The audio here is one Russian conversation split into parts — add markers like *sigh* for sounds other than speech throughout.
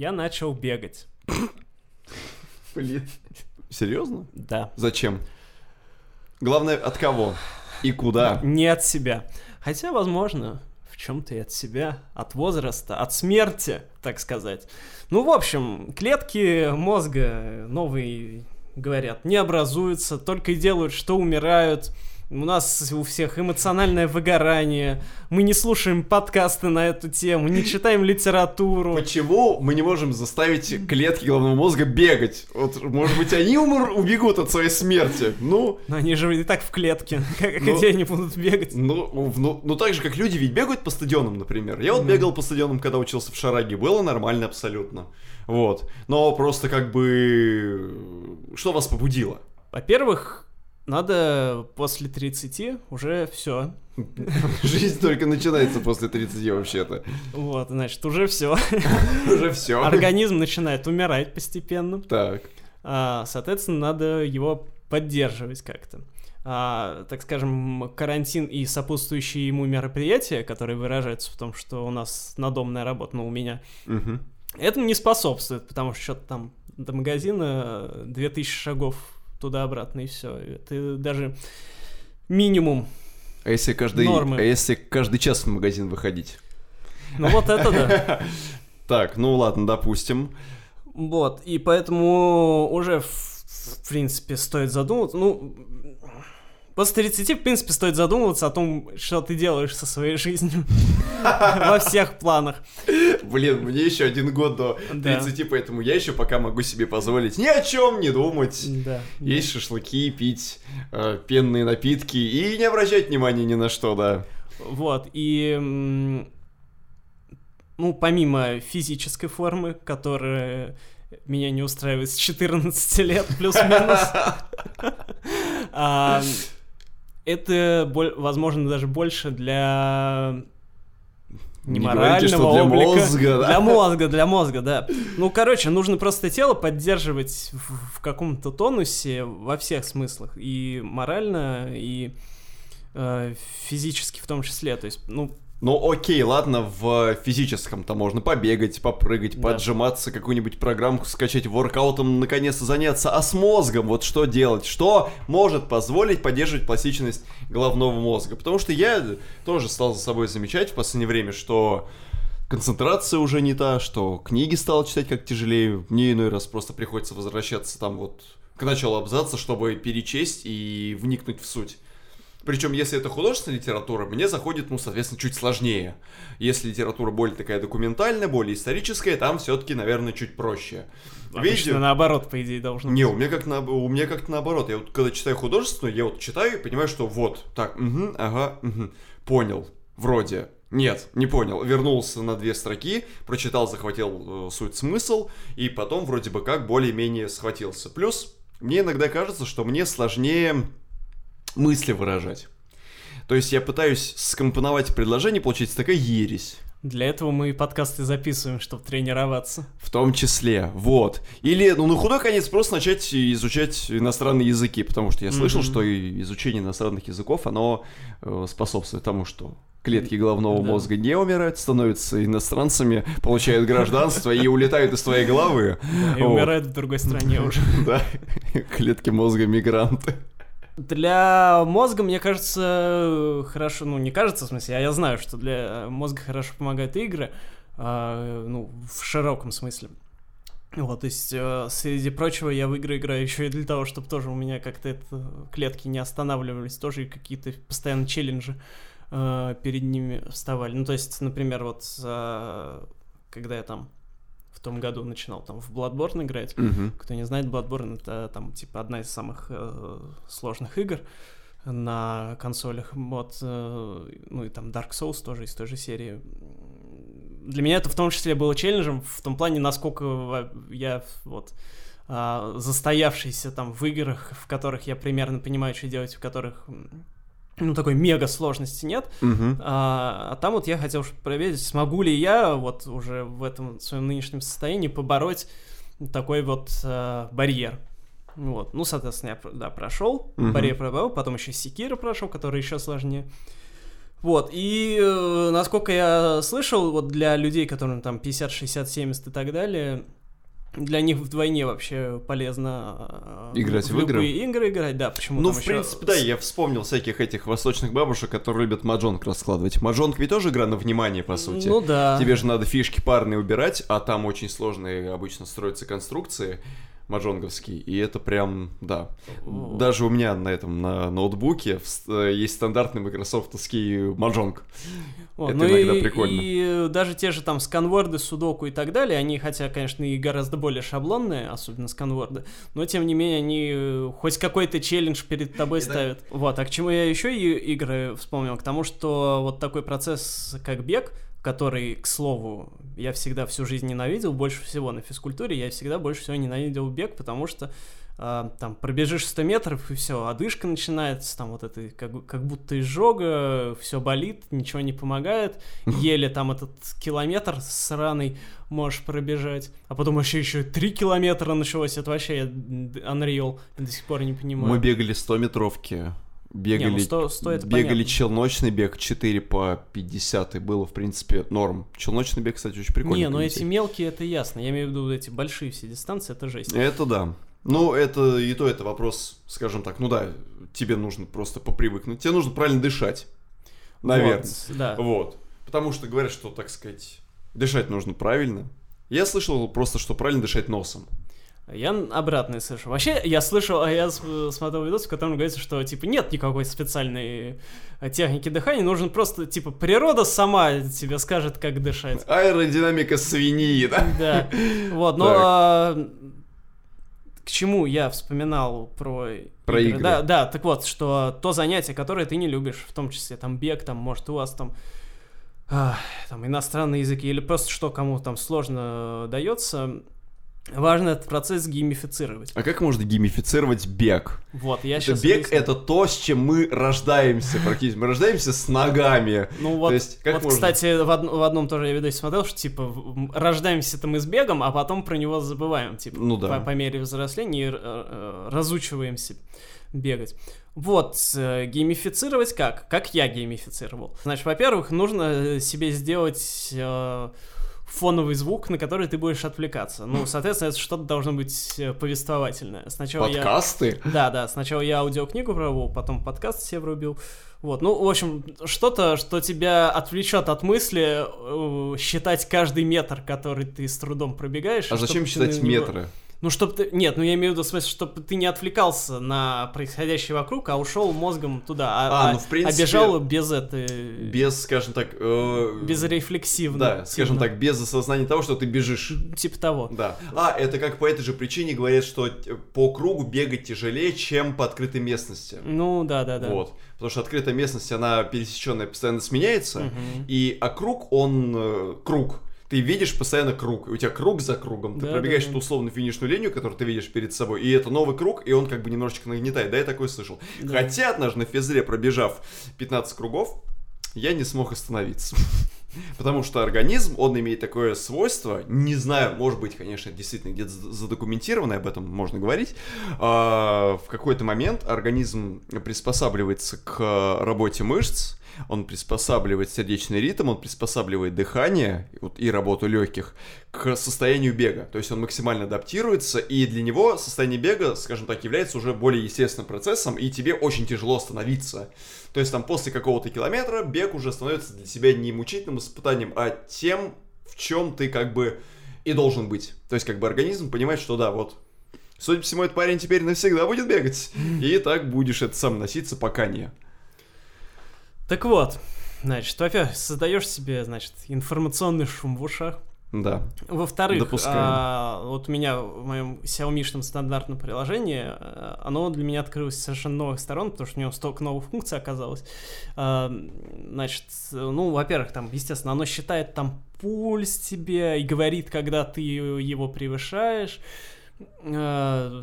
я начал бегать. Блин. Серьезно? Да. Зачем? Главное, от кого и куда? Не от себя. Хотя, возможно, в чем-то и от себя, от возраста, от смерти, так сказать. Ну, в общем, клетки мозга новые, говорят, не образуются, только и делают, что умирают. У нас у всех эмоциональное выгорание. Мы не слушаем подкасты на эту тему, не читаем литературу. Почему мы не можем заставить клетки головного мозга бегать? Вот, может быть, они умр, убегут от своей смерти? Ну, Но они же и так в клетке. *laughs* Как, Ну, где они будут бегать? ну, ну, ну, так же, как люди ведь бегают по стадионам, например. Я вот Мгм. бегал по стадионам, когда учился в Шараге, было нормально абсолютно. Вот. Но просто как бы... Что вас побудило? Во-первых, надо после 30 уже все. *laughs* Жизнь только начинается после 30 вообще-то. Вот, значит, уже все. *laughs* Уже все. Организм начинает умирать постепенно. Так. А, соответственно, надо его поддерживать как-то. А, так скажем, карантин и сопутствующие ему мероприятия, которые выражаются в том, что у нас надомная работа, ну, у меня, Мгм. этому не способствует, потому что что-то там до магазина 2000 шагов туда-обратно, и все. Это даже минимум. А если каждый, Нормы. а если каждый час в магазин выходить? Ну, вот это да. *laughs* Так, ну ладно, допустим. Вот, и поэтому уже, в, в принципе, стоит задуматься, ну, после 30, в принципе, стоит задумываться о том, что ты делаешь со своей жизнью *laughs* во всех планах. Блин, мне еще один год до Да. 30, поэтому я еще пока могу себе позволить ни о чем не думать. Есть шашлыки, пить э, пенные напитки и не обращать внимания ни на что, да. Вот, и, ну, помимо физической формы, которая меня не устраивает с 14 лет, плюс-минус, *laughs* а, это, возможно, даже больше для не Не говорите, морального что для облика. мозга, да? Для мозга, для мозга, да. Ну, короче, нужно просто тело поддерживать в, в каком-то тонусе во всех смыслах. И морально, и э, физически в том числе. То есть, ну, Ну окей, ладно, в физическом-то можно побегать, попрыгать, Да. поджиматься, какую-нибудь программку скачать, воркаутом наконец-то заняться. А с мозгом вот что делать? Что может позволить поддерживать пластичность головного мозга? Потому что я тоже стал за собой замечать в последнее время, что концентрация уже не та, что книги стал читать как тяжелее. Мне иной раз просто приходится возвращаться там вот к началу абзаца, чтобы перечесть и вникнуть в суть. Причем, если это художественная литература, мне заходит, ну, соответственно, чуть сложнее. Если литература более такая документальная, более историческая, там все-таки, наверное, чуть проще. обычно наоборот, по идее, должно Не, быть. у меня как на, у меня как наоборот. Я вот когда читаю художественную, я вот читаю и понимаю, что вот, так, угу, ага, мгм, понял, вроде. Нет, не понял. Вернулся на две строки, прочитал, захватил э, суть смысл, и потом вроде бы как более-менее схватился. Плюс, мне иногда кажется, что мне сложнее мысли выражать. То есть я пытаюсь скомпоновать предложение, получается такая ересь. Для этого мы и подкасты записываем, чтобы тренироваться. В том числе, вот. Или, ну, на худой конец просто начать изучать иностранные языки, потому что я слышал, Мгм. что изучение иностранных языков, оно э, способствует тому, что клетки головного Да. мозга не умирают, становятся иностранцами, получают гражданство и улетают из твоей головы. И умирают в другой стране *laughs* уже. Да, *laughs* клетки мозга мигранты. Для мозга, мне кажется, хорошо, ну не кажется, в смысле, а я знаю, что для мозга хорошо помогают игры, а, ну, в широком смысле. Вот, то есть, э, среди прочего, я в игры играю *laughs* еще и для того, чтобы тоже у меня как-то это, клетки не останавливались, тоже какие-то постоянно челленджи э, перед ними вставали. Ну, то есть, например, вот э, когда я там в том году начинал там в Bloodborne играть, Мгм. кто не знает, Bloodborne это там типа одна из самых э, сложных игр на консолях. Вот, э, ну и там Dark Souls тоже из той же серии. Для меня это в том числе было челленджем в том плане, насколько я вот а, застоявшийся там в играх, в которых я примерно понимаю, что делать, в которых ну такой мега сложности нет. Мгм. А, а там вот я хотел проверить, смогу ли я вот уже в этом своем нынешнем состоянии побороть такой вот э, барьер. Вот. Ну, соответственно, я, да, прошел, Мгм. барьер пробовал, потом еще Секира прошел, который еще сложнее. Вот, и э, насколько я слышал, вот для людей, которым там 50, 60, 70 и так далее, для них вдвойне вообще полезно э, Играть в любые игры? игры играть, да, почему Ну, в ещё принципе, да, я вспомнил всяких этих восточных бабушек, которые любят маджонг раскладывать. Маджонг ведь тоже игра на внимание, по сути. Ну да. Тебе же надо фишки парные убирать, а там очень сложные обычно строятся конструкции маджонговские, и это прям, да. Вот. Даже у меня на этом, на ноутбуке э, есть стандартный майкрософтовский маджонг. Вот, Это ну иногда и, прикольно. И даже те же там сканворды, судоку и так далее, они, хотя, конечно, и гораздо более шаблонные, особенно сканворды, но тем не менее они э, хоть какой-то челлендж перед тобой ставят. Вот, а к чему я еще и игры вспомнил? К тому, что вот такой процесс, как бег, который, к слову, я всегда всю жизнь ненавидел, больше всего на физкультуре, я всегда больше всего ненавидел бег, потому что а, там пробежишь 100 метров и все, одышка начинается, там вот это как, как будто изжога, все болит, ничего не помогает, *laughs* еле там этот километр сраный можешь пробежать, а потом вообще еще 3 километра началось, это вообще я Unreal, до сих пор не понимаю. Мы бегали 100 метровки. Бегали, Не, ну 100 100 это бегали понятно. челночный бег 4 по 50, и было, в принципе, норм. Челночный бег, кстати, очень прикольно. Не, ну эти мелкие, это ясно, я имею в виду эти большие все дистанции, это жесть. Это да. Ну, это и то, это вопрос, скажем так, ну да, тебе нужно просто попривыкнуть. Тебе нужно правильно дышать. Наверное. Вот, да. Вот. Потому что говорят, что, так сказать, дышать нужно правильно. Я слышал просто, что правильно дышать носом. Я обратное слышал. Вообще, я слышал, а я смотрел видос, в котором говорится, что, типа, нет никакой специальной э, техники дыхания, нужно просто, типа, природа сама тебе скажет, как дышать. Аэродинамика свиньи, да? Да. Вот, но а, к чему я вспоминал про Про игры. Да, да, так вот, что то занятие, которое ты не любишь, в том числе там бег, там, может, у вас там а, там иностранные языки или просто что кому там сложно дается, важно этот процесс геймифицировать. А как можно геймифицировать бег? Вот, я сейчас... бег это то, с чем мы рождаемся практически. Мы рождаемся с ногами. Ну вот, То есть, как вот можно? кстати, в, од- в одном тоже я видосе смотрел, что, типа, рождаемся-то мы с бегом, а потом про него забываем, типа, Ну да. по, по мере взросления и, э, э, разучиваемся бегать. Вот, э, геймифицировать как? Как я геймифицировал? Значит, во-первых, нужно себе сделать э, фоновый звук, на который ты будешь отвлекаться. Ну, соответственно, это что-то должно быть э, повествовательное. Сначала я... Подкасты? Да, да, сначала я аудиокнигу пробовал, потом подкаст себе врубил. Вот, ну, в общем, что-то, что тебя отвлечет от мысли э, считать каждый метр, который ты с трудом пробегаешь. А зачем считать него- метры? Ну, чтобы ты... Нет, ну я имею в виду, в смысле, чтобы ты не отвлекался на происходящее вокруг, а ушел мозгом туда. А, А, ну, в принципе, а бежал без этой... Без, скажем так... э, Безрефлексивно. Да, скажем типа. так, без осознания того, что ты бежишь. Типа того. Да. А, это как по этой же причине говорят, что по кругу бегать тяжелее, чем по открытой местности. Ну, да-да-да. Вот. Потому что открытая местность, она пересеченная, постоянно сменяется. Мгм. И, а круг, он э, круг. Ты видишь постоянно круг. И у тебя круг за кругом. Ты Да, пробегаешь да, да. ту условную финишную линию, которую ты видишь перед собой. И это новый круг, и он как бы немножечко нагнетает. Да, я такое слышал. Да. Хотя однажды на физре, пробежав 15 кругов, я не смог остановиться. *laughs* Потому что организм, он имеет такое свойство, не знаю, может быть, конечно, действительно где-то за- задокументировано, об этом можно говорить, а, в какой-то момент организм приспосабливается к работе мышц, он приспосабливает сердечный ритм, он приспосабливает дыхание вот, и работу легких к состоянию бега. То есть он максимально адаптируется, и для него состояние бега, скажем так, является уже более естественным процессом, и тебе очень тяжело остановиться. То есть там после какого-то километра бег уже становится для себя не мучительным испытанием, а тем, в чем ты как бы и должен быть. То есть как бы организм понимает, что да, вот, судя по всему, этот парень теперь навсегда будет бегать. И так будешь это сам носиться, пока не. Так вот, значит, во-первых, создаешь себе, значит, информационный шум в ушах. Да. Во-вторых, Допускаем. а, вот у меня в моем Xiaomi стандартном приложении, а, оно для меня открылось с совершенно новых сторон, потому что у него столько новых функций оказалось. А, Значит, ну, во-первых, там, естественно, оно считает там пульс тебе и говорит, когда ты его превышаешь. Э,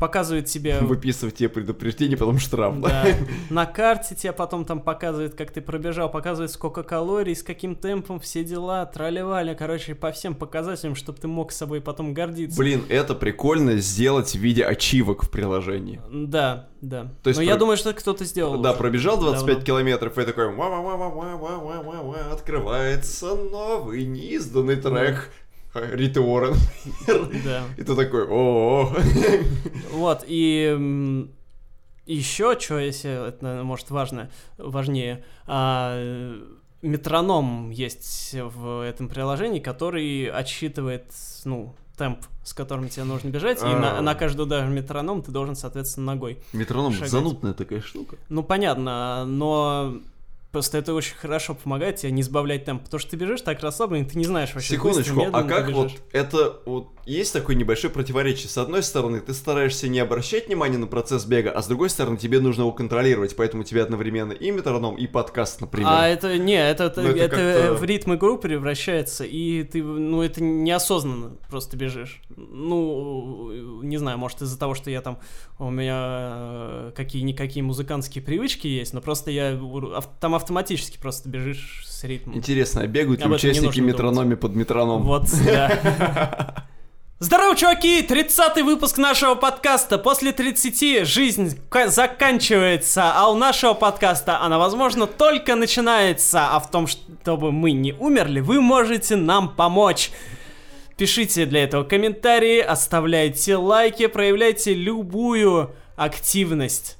показывает тебе... *laughs* Выписывать тебе предупреждение, потом штраф. Да. *laughs* На карте тебе потом там показывает, как ты пробежал, показывает, сколько калорий, с каким темпом, все дела, тролливали, короче, по всем показателям, чтобы ты мог с собой потом гордиться. Блин, это прикольно сделать в виде ачивок в приложении. Да, да. То есть Но я про- думаю, что кто-то сделал. Да, уже. пробежал 25 Давно. километров и такой открывается новый неизданный трек Риты Уоррен. Да. И ты такой о Вот, и еще, что, если это, может, важно, важнее, а, метроном есть в этом приложении, который отсчитывает, ну, темп, с которым тебе нужно бежать, и на, А. на каждый удар метроном ты должен, соответственно, ногой. Метроном занудная такая штука. Ну, понятно, но просто это очень хорошо помогает тебе не сбавлять темп, потому что ты бежишь так расслабленно, и ты не знаешь вообще, быстро, Секундочку, а медленно ты как вот это вот есть такое небольшое противоречие? С одной стороны, ты стараешься не обращать внимания на процесс бега, а с другой стороны, тебе нужно его контролировать, поэтому тебе одновременно и метроном, и подкаст, например. А это не, это, это, Ну, это это в ритм игру превращается, и ты, ну, это неосознанно просто бежишь. Ну, не знаю, может из-за того, что я там, у меня э, какие-никакие музыкантские привычки есть, но просто я там автоматически просто бежишь с ритмом. Интересно, а бегают ли Об участники метрономи под метроном? Вот, да. *laughs* Здорово, чуваки! 30 выпуск нашего подкаста. После 30 жизнь ка- заканчивается, а у нашего подкаста она, возможно, только начинается. А в том, чтобы мы не умерли, вы можете нам помочь. Пишите для этого комментарии, оставляйте лайки, проявляйте любую активность.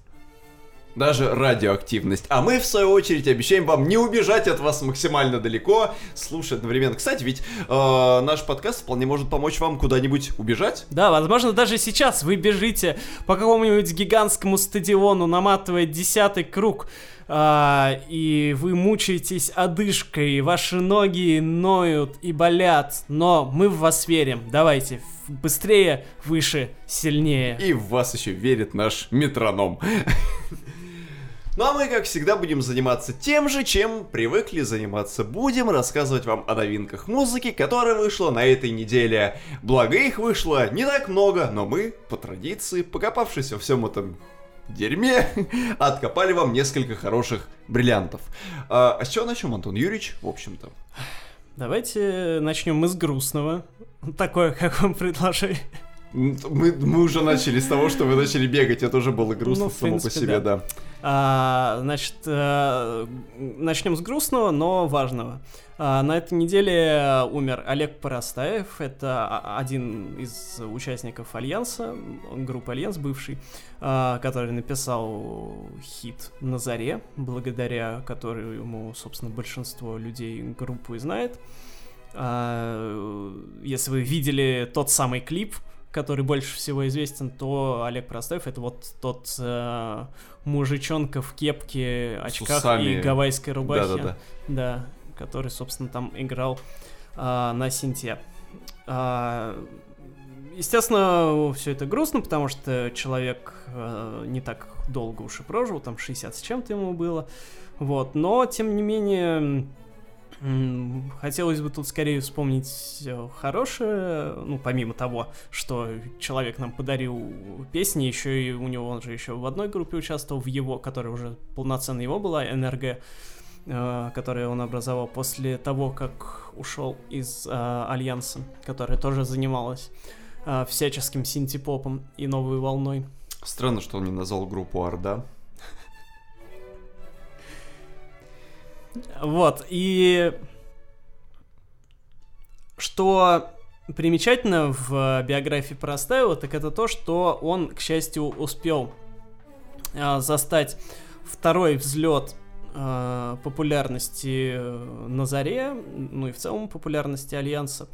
Даже радиоактивность. А мы, в свою очередь, обещаем вам не убежать от вас максимально далеко, слушать одновременно. Кстати, ведь э, наш подкаст вполне может помочь вам куда-нибудь убежать. Да, возможно, даже сейчас вы бежите по какому-нибудь гигантскому стадиону, наматывая десятый круг, а, и вы мучаетесь одышкой, ваши ноги ноют и болят, но мы в вас верим. Давайте, быстрее, выше, сильнее. И в вас еще верит наш метроном. *laughs* Ну а мы, как всегда, будем заниматься тем же, чем привыкли заниматься. Будем рассказывать вам о новинках музыки, которая вышла на этой неделе. Благо их вышло не так много, но мы, по традиции, покопавшись во всем этом дерьме, *laughs* откопали вам несколько хороших бриллиантов. А, а с чего начнем, Антон Юрьевич, в общем-то? Давайте начнем мы с грустного. Такое, как вам предложили. Мы, мы уже начали с того, что вы начали бегать, это уже было грустно Ну, само по принципе, себе, да. да. А, значит, э, начнем с грустного, но важного. А, на этой неделе умер Олег Поростаев. Это а- один из участников Альянса, группы Альянс бывший, а, который написал хит «На заре», благодаря которому, собственно, большинство людей группу и знает. А, Если вы видели тот самый клип, который больше всего известен, то Олег Парастаев это вот тот э, мужичонка в кепке, очках усами. и гавайской рубахе. Да-да-да. Да, который, собственно, там играл а, на синте. А, естественно, все это грустно, потому что человек э, не так долго уж и прожил, там 60 с чем-то ему было. Вот, но, тем не менее, хотелось бы тут скорее вспомнить э, хорошее, ну, помимо того, что человек нам подарил песни, еще и у него, он же еще в одной группе участвовал, в его, которая уже полноценно его была, НРГ, э, которое он образовал после того, как ушел из э, Альянса, которая тоже занималась э, всяческим синтепопом и новой волной. Странно, что он не назвал группу Орда. Вот, и что примечательно в биографии Простаева, так это то, что он, к счастью, успел э, застать второй взлет э, популярности на заре, ну и в целом популярности Альянса.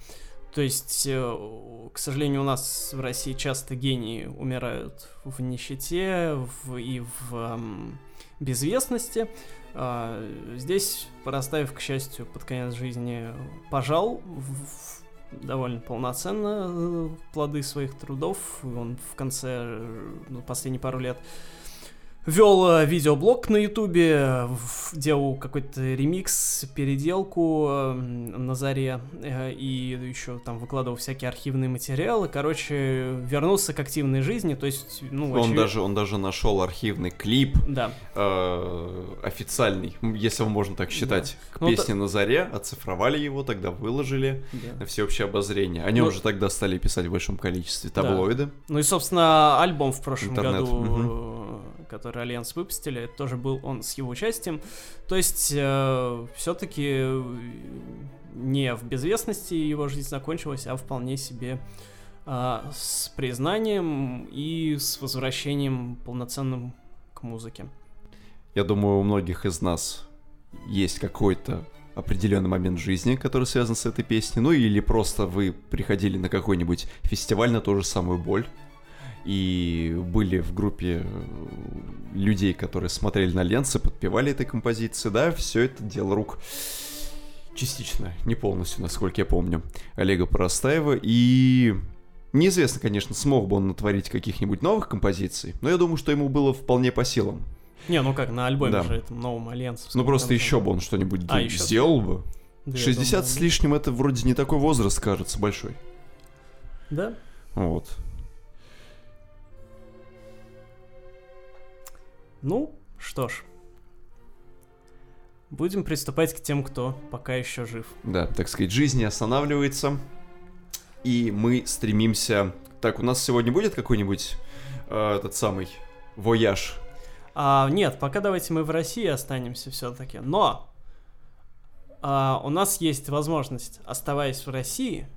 То есть, э, к сожалению, у нас в России часто гении умирают в нищете в, и в эм, безвестности. А, Здесь Поростаев, к счастью, под конец жизни пожал в- довольно полноценно э, плоды своих трудов. Он в конце, э, ну, последние пару лет вел э, видеоблог на ютубе, делал какой-то ремикс, переделку э, на заре, э, и еще там выкладывал всякие архивные материалы. Короче, вернулся к активной жизни, то есть, ну, Он очевид- даже, он даже нашел архивный клип Да. э, официальный, если можно так считать, к Ну, песне на заре, оцифровали его, тогда выложили да. на всеобщее обозрение. О нем Ну- уже тогда стали писать в большом количестве Да. таблоиды. Ну и, собственно, альбом в прошлом Интернет, году, мгм. Э, который Альянс выпустили, это тоже был он с его участием. То есть, все-таки не в безвестности его жизнь закончилась, а вполне себе а, с признанием и с возвращением полноценным к музыке. Я думаю, у многих из нас есть какой-то определенный момент жизни, который связан с этой песней. Ну или просто вы приходили на какой-нибудь фестиваль на ту же самую боль и были в группе э, людей, которые смотрели на ленцы, подпевали этой композиции. Да, все это дело рук частично, не полностью, насколько я помню, Олега Поростаева. И неизвестно, конечно, смог бы он натворить каких-нибудь новых композиций, но я думаю, что ему было вполне по силам. Не, ну как, на альбоме Да. же этом новом Альянсе. Ну просто еще бы он что-нибудь А, ещё? сделал бы. 60 с лишним это вроде не такой возраст, кажется, большой. Да? Вот. Ну, что ж. Будем приступать к тем, кто пока еще жив. Да, так сказать, жизнь не останавливается. И мы стремимся... Так, у нас сегодня будет какой-нибудь э, этот самый вояж? А, нет, пока давайте мы в России останемся все-таки. Но а, у нас есть возможность, оставаясь в России,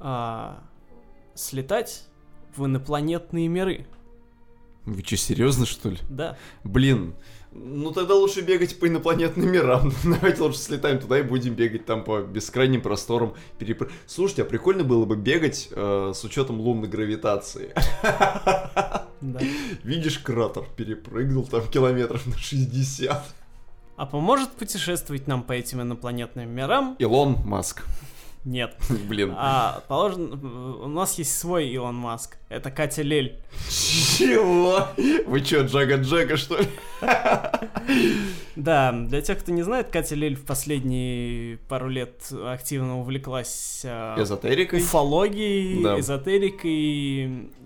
а, слетать в инопланетные миры. Вы что, серьезно, что ли? Да. Блин, ну тогда лучше бегать по инопланетным мирам. *laughs* Давайте лучше слетаем туда и будем бегать там по бескрайним просторам. Перепр... Слушайте, а прикольно было бы бегать э, с учетом лунной гравитации. да. *laughs* Видишь, кратер перепрыгнул там километров на 60. А поможет путешествовать нам по этим инопланетным мирам? Илон Маск. Нет. *laughs* Блин. А, положен... У нас есть свой Илон Маск. Это Катя Лель. Чего? Вы чё, Джага Джека, что ли? *laughs* Да, для тех, кто не знает, Катя Лель в последние пару лет активно увлеклась а, Эзотерикой. уфологией, Да. эзотерикой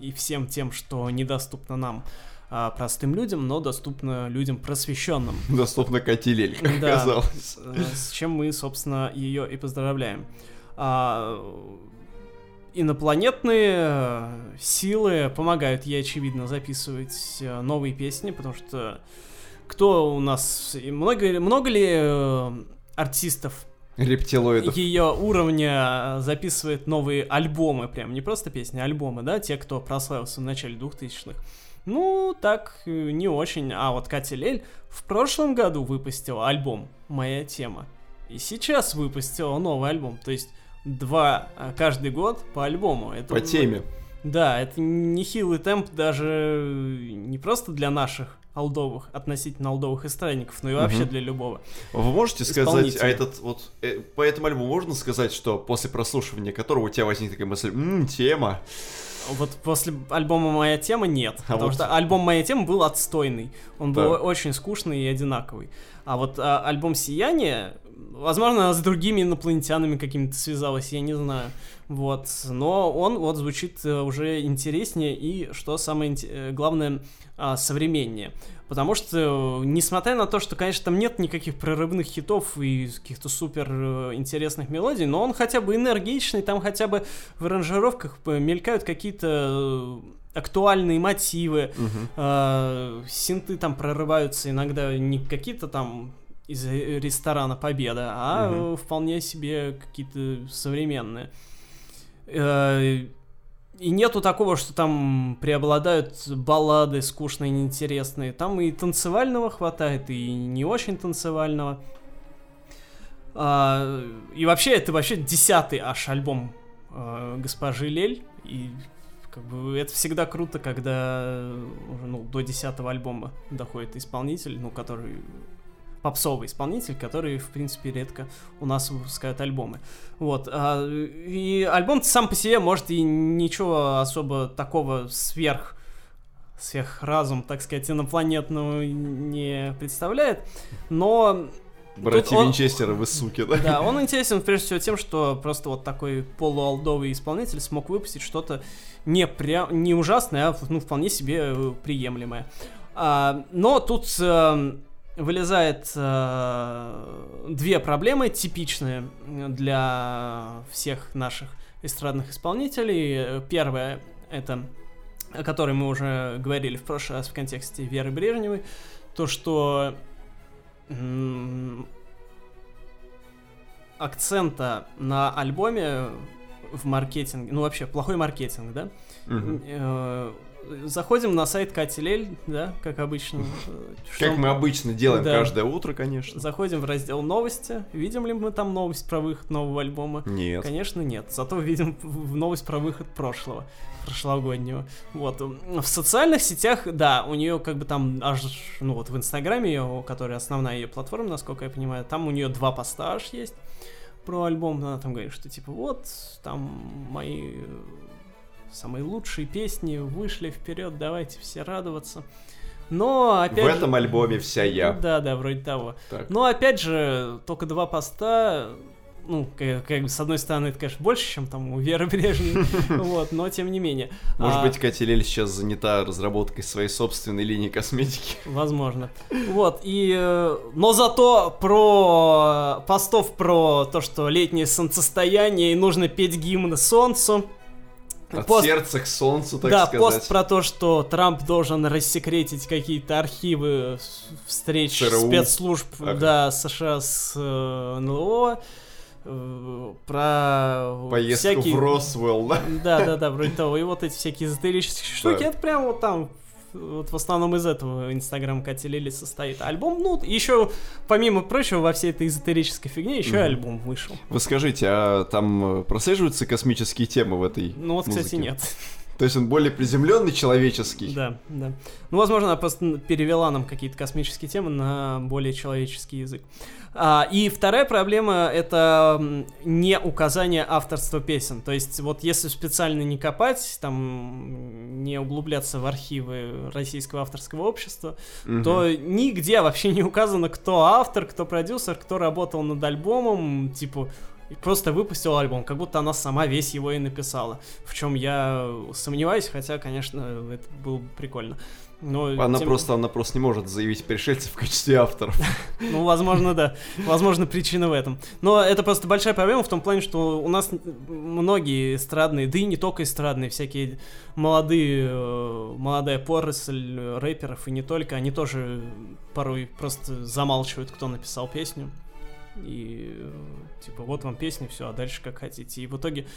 и всем тем, что недоступно нам, а, простым людям, но доступно людям просвещенным. Доступно Катилель, как Да. оказалось. Э, С чем мы, собственно, ее и поздравляем. А, инопланетные э, силы помогают ей, очевидно, записывать э, новые песни, потому что кто у нас... Много, много ли э, артистов Рептилоидов. ее уровня записывает новые альбомы, прям не просто песни, а альбомы, да, те, кто прославился в начале 2000-х. Ну, так, не очень. А вот Катя Лель в прошлом году выпустила альбом «Моя тема». И сейчас выпустила новый альбом. То есть два э, каждый год по альбому. Это, По теме. Да, это нехилый темп даже э, не просто для наших алдовых, относительно алдовых эстрадников, но и вообще Мгм. для любого. Вы можете сказать, а этот вот, э, по этому альбому можно сказать, что после прослушивания которого у тебя возникнет такая мысль, ммм, тема. Вот после альбома «Моя тема» нет. А потому вот- что альбом «Моя тема» был отстойный. Он был Да. очень скучный и одинаковый. А вот а, альбом «Сияние», возможно, она с другими инопланетянами какими-то связалась, я не знаю. Вот. Но он вот звучит э, уже интереснее и, что самое э, главное, а, современнее. Потому что, э, несмотря на то, что, конечно, там нет никаких прорывных хитов и каких-то супер интересных мелодий, но он хотя бы энергичный, там хотя бы в аранжировках мелькают какие-то актуальные мотивы, э, синты там прорываются иногда не какие-то там из э, ресторана Победа, а э, вполне себе какие-то современные. Э, И нету такого, что там преобладают баллады скучные, неинтересные. Там и танцевального хватает, и не очень танцевального. А, и вообще, это вообще десятый аж альбом э, госпожи Лель. И как бы это всегда круто, когда уже ну, до десятого альбома доходит исполнитель, ну, который попсовый исполнитель, который, в принципе, редко у нас выпускают альбомы. Вот. а, и альбом сам по себе, может, и ничего особо такого сверх сверхразум, так сказать, инопланетного не представляет, но Братья он- Винчестеры, вы суки, да? да, он интересен прежде всего тем, что просто вот такой полуалдовый исполнитель смог выпустить что-то не, прям, не ужасное, а ну, вполне себе приемлемое. А, но тут э, вылезает э, две проблемы типичные для всех наших эстрадных исполнителей. Первое это о которой мы уже говорили в прошлый раз в контексте Веры Брежневой, то что акцента на альбоме в маркетинге, ну вообще плохой маркетинг, да? Мгм. Заходим на сайт Кати Лель, да, как обычно. что- Как мы обычно делаем Да. каждое утро, конечно. Заходим в раздел новости. Видим ли мы там новость про выход нового альбома? Нет. Конечно, нет. Зато видим в- новость про выход прошлого, прошлогоднего. Вот. В социальных сетях, да, у нее как бы там аж, ну вот в Инстаграме ее, которая основная ее платформа, насколько я понимаю, там у нее два поста аж есть про альбом. Она там говорит, что типа вот, там мои самые лучшие песни вышли вперед, давайте все радоваться. Но опять В же- этом альбоме вся я. Да, да, вроде того. Так. Но опять же, только два поста, ну, как, как бы, с одной стороны, это, конечно, больше, чем там у Веры Брежневой, *laughs* вот, но тем не менее. Может А, быть, Катя Лель сейчас занята разработкой своей собственной линии косметики. Возможно. Вот, и... э, Но зато про постов про то, что летнее солнцестояние и нужно петь гимны солнцу. От Пост- сердца к солнцу, так да, сказать. пост про то, что Трамп должен рассекретить какие-то архивы встреч ЦРУ. спецслужб Ага. да, США с э, НЛО. э, Про Поездку всякие... в Росвелл, да? Да, да, да, вроде того. И вот эти всякие эзотерические штуки, Да. это прям вот там вот в основном из этого Инстаграм Кати Лили состоит. Альбом, ну, еще, помимо прочего, во всей этой эзотерической фигне, еще Мгм. альбом вышел. Вы скажите, а там э, прослеживаются космические темы в этой Ну вот, кстати, музыке? нет. То есть он более приземленный, человеческий? Да, да. Ну, возможно, она просто перевела нам какие-то космические темы на более человеческий язык. А, и вторая проблема — это не указание авторства песен. То есть, вот если специально не копать, там, не углубляться в архивы Российского авторского общества, Мгм. то нигде вообще не указано, кто автор, кто продюсер, кто работал над альбомом, типа и просто выпустил альбом, как будто она сама весь его и написала. В чем я сомневаюсь, хотя, конечно, это было бы прикольно. Но Она тем- просто, она просто не может заявить пришельцев в качестве авторов. *laughs* Ну, возможно, да. Возможно, причина в этом. Но это просто большая проблема в том плане, что у нас многие эстрадные, да и не только эстрадные, всякие молодые, э, молодая поросль рэперов, и не только, они тоже порой просто замалчивают, кто написал песню. И э, типа вот вам песня, все, а дальше как хотите. И в итоге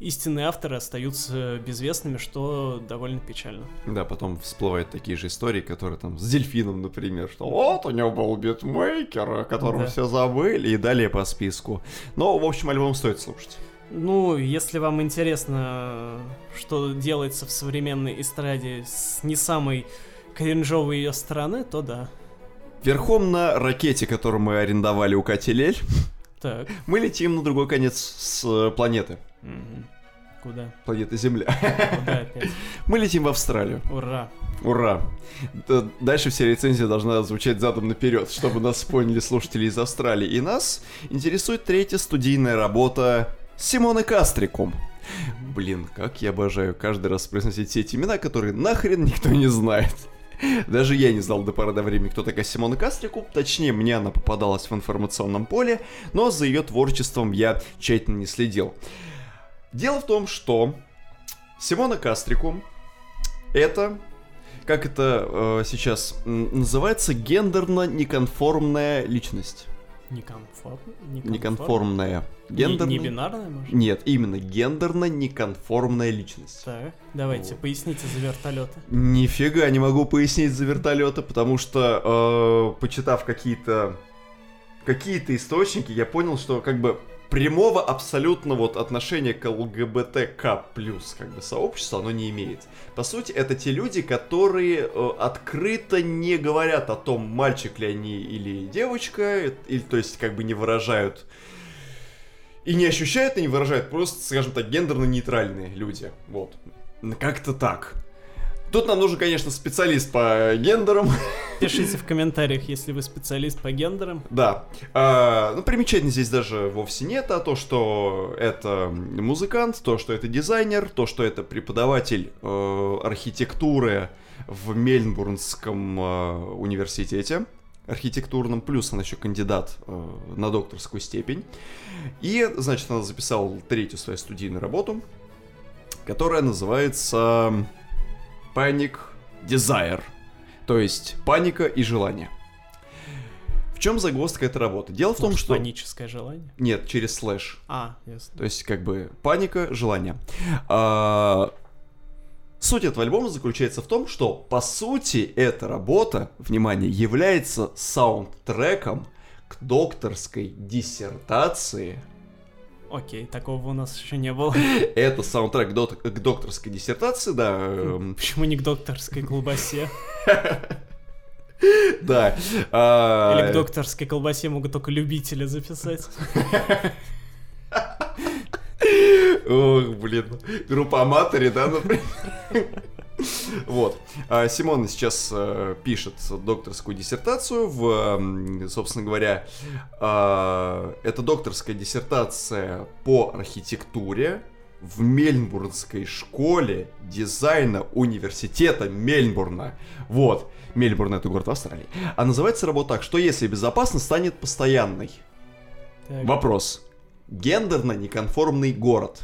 истинные авторы остаются безвестными, что довольно печально. Да, потом всплывают такие же истории, которые там с дельфином, например, что вот у него был битмейкер, о котором Да. все забыли, и далее по списку. Но, в общем, альбом стоит слушать. Ну, если вам интересно, что делается в современной эстраде с не самой кринжовой ее стороны, то да. Верхом на ракете, которую мы арендовали у Кати Лель, Так. мы летим на другой конец с э, планеты. Куда? Планеты Земля. Куда опять? *laughs* Мы летим в Австралию. Ура. Ура! Дальше вся рецензия должна звучать задом наперед, чтобы нас поняли слушатели из Австралии. И нас интересует третья студийная работа Симоны Кастрикум. Блин, как я обожаю каждый раз произносить все эти имена, которые нахрен никто не знает. Даже я не знал до поры до времени, кто такая Симона Кастрикум. Точнее, мне она попадалась в информационном поле, но за ее творчеством я тщательно не следил. Дело в том, что Симона Кастрикум это, как это э, сейчас называется, гендерно-неконформная личность. Некомфортно? Неконформная. Не, Гендерно... не бинарная, может? Нет, именно гендерно-неконформная личность. Так, давайте, Вот. поясните за вертолеты. Нифига не могу пояснить за вертолеты, потому что, э, почитав какие-то какие-то источники, я понял, что как бы прямого абсолютно вот отношения к ЛГБТК плюс как бы сообществу оно не имеет. По сути, это те люди, которые э, открыто не говорят о том, мальчик ли они или девочка, или то есть как бы не выражают и не ощущают, и не выражают, просто, скажем так, гендерно-нейтральные люди. Вот. Как-то так. Тут нам нужен, конечно, специалист по гендерам. *laughs* Пишите в комментариях, если вы специалист по гендерам. Да. А, ну, примечательно здесь даже вовсе нет, а то, что это музыкант, то, что это дизайнер, то, что это преподаватель э, архитектуры в Мельбурнском э, университете архитектурном, плюс она еще кандидат э, на докторскую степень. И, значит, она записала третью свою студийную работу, которая называется Panic Desire, то есть паника и желание. В чем загвоздка этой работы? Дело в том, что... Паническое желание? Нет, через слэш. А, ясно. То есть, как бы, паника, желание. А, Суть этого альбома заключается в том, что, по сути, эта работа, внимание, является саундтреком к докторской диссертации. Окей, такого у нас еще не было. *laughs* Это саундтрек к, док- к докторской диссертации, да. эм, *laughs* Почему не к докторской колбасе? *laughs* Да. а, Или к докторской колбасе могут только любители записать? Ох, блин. Группа Аматори, да, например? Вот. А Симона сейчас э, пишет докторскую диссертацию в, собственно говоря, а, это докторская диссертация по архитектуре в Мельбурнской школе дизайна университета Мельбурна. Вот. Мельбурн это город в Австралии. А называется работа так, что если безопасность станет постоянной? Так. Вопрос. Гендерно неконформный город.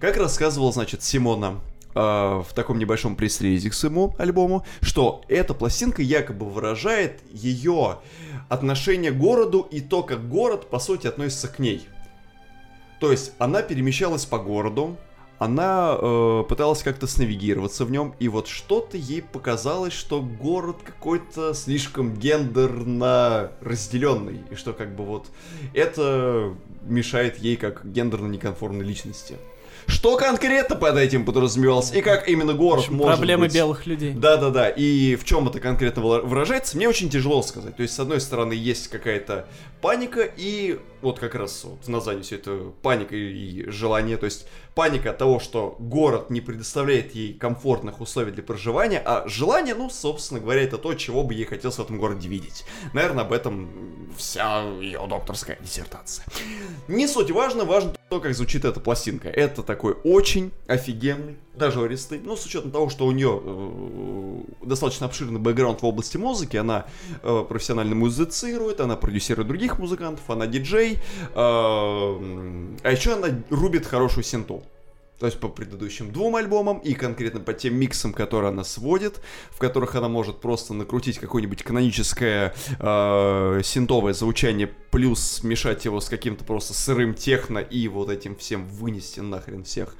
Как рассказывал, значит, Симона э, в таком небольшом пресс-релизе к своему альбому, что эта пластинка якобы выражает ее отношение к городу и то, как город, по сути, относится к ней. То есть она перемещалась по городу, она э, пыталась как-то снавигироваться в нем, и вот что-то ей показалось, что город какой-то слишком гендерно разделенный, и что как бы вот это мешает ей как гендерно неконформной личности. Что конкретно под этим подразумевалось, и как именно В город общем, может Проблемы быть? белых людей. Да-да-да, и в чем это конкретно выра- выражается, мне очень тяжело сказать. То есть, с одной стороны, есть какая-то паника, и вот как раз вот в названии все это паника и желание. То есть, паника от того, что город не предоставляет ей комфортных условий для проживания, а желание, ну, собственно говоря, это то, чего бы ей хотелось в этом городе видеть. Наверное, об этом вся ее докторская диссертация. Не суть важно, важно то, как звучит эта пластинка. Это такой очень офигенный, дожористый, ну, с учетом того, что у нее э, достаточно обширный бэкграунд в области музыки, она э, профессионально музицирует, она продюсирует других музыкантов, она диджей, э, а еще она рубит хорошую синту. То есть по предыдущим двум альбомам и конкретно по тем миксам, которые она сводит, в которых она может просто накрутить какое-нибудь каноническое э, синтовое звучание, плюс смешать его с каким-то просто сырым техно и вот этим всем вынести нахрен всех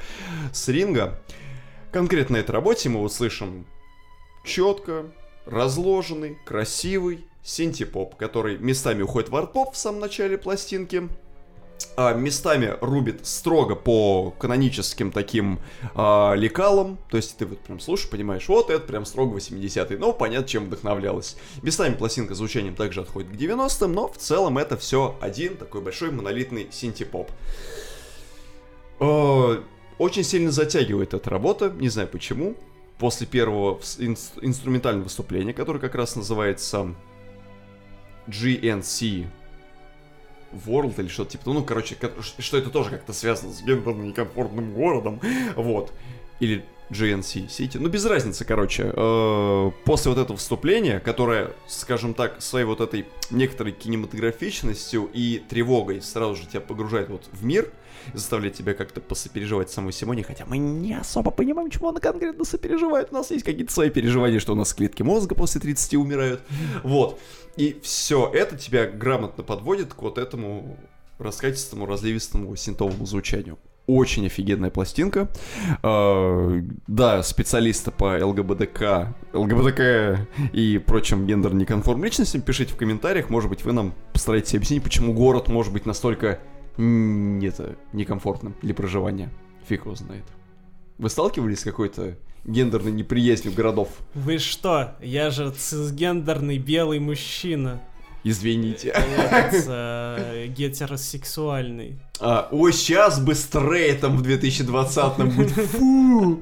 с ринга. Конкретно этой работе мы услышим четко, разложенный, красивый синтепоп, который местами уходит в арт-поп в самом начале пластинки, а местами рубит строго по каноническим таким а, лекалам. То есть ты вот прям слушаешь, понимаешь, вот это прям строго 80-й. Ну, понятно, чем вдохновлялась. Местами пластинка звучанием также отходит к 90-м, но в целом это все один такой большой монолитный синтепоп. Очень сильно затягивает эта работа, не знаю почему. После первого инс- инструментального выступления, которое как раз называется GNC World или что-то типа, ну, короче, что это тоже как-то связано с гендерно некомфортным городом, вот. Или GNC City, ну, без разницы, короче. Э, После вот этого вступления, которое, скажем так, своей вот этой некоторой кинематографичностью и тревогой сразу же тебя погружает вот в мир, заставляет тебя как-то посопереживать самой Симоне, хотя мы не особо понимаем, чему она конкретно сопереживает. У нас есть какие-то свои переживания, что у нас клетки мозга после 30 умирают. Вот. И все это тебя грамотно подводит к вот этому раскатистому, разливистому синтовому звучанию. Очень офигенная пластинка. Э, да, специалисты по ЛГБТК, ЛГБТК и прочим гендерно-неконформ личностям, пишите в комментариях, может быть, вы нам постараетесь объяснить, почему город может быть настолько это, некомфортным для проживания. Фиг его знает. Вы сталкивались с какой-то гендерной неприязнью городов? Вы что? Я же цисгендерный белый мужчина. Извините. Э, гетеросексуальный. А, ой, сейчас бы стрейтом в 2020-м быть. Фу!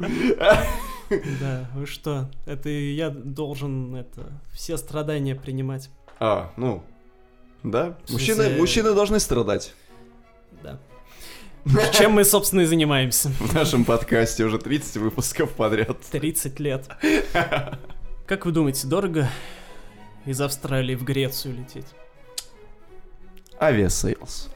Да, вы что? Это я должен это все страдания принимать. А, ну, да. Мужчины, мужчины должны страдать. Да. Чем мы, собственно, и занимаемся. В нашем подкасте уже 30 выпусков подряд. 30 лет. Как вы думаете, дорого из Австралии в Грецию лететь? Aviasales.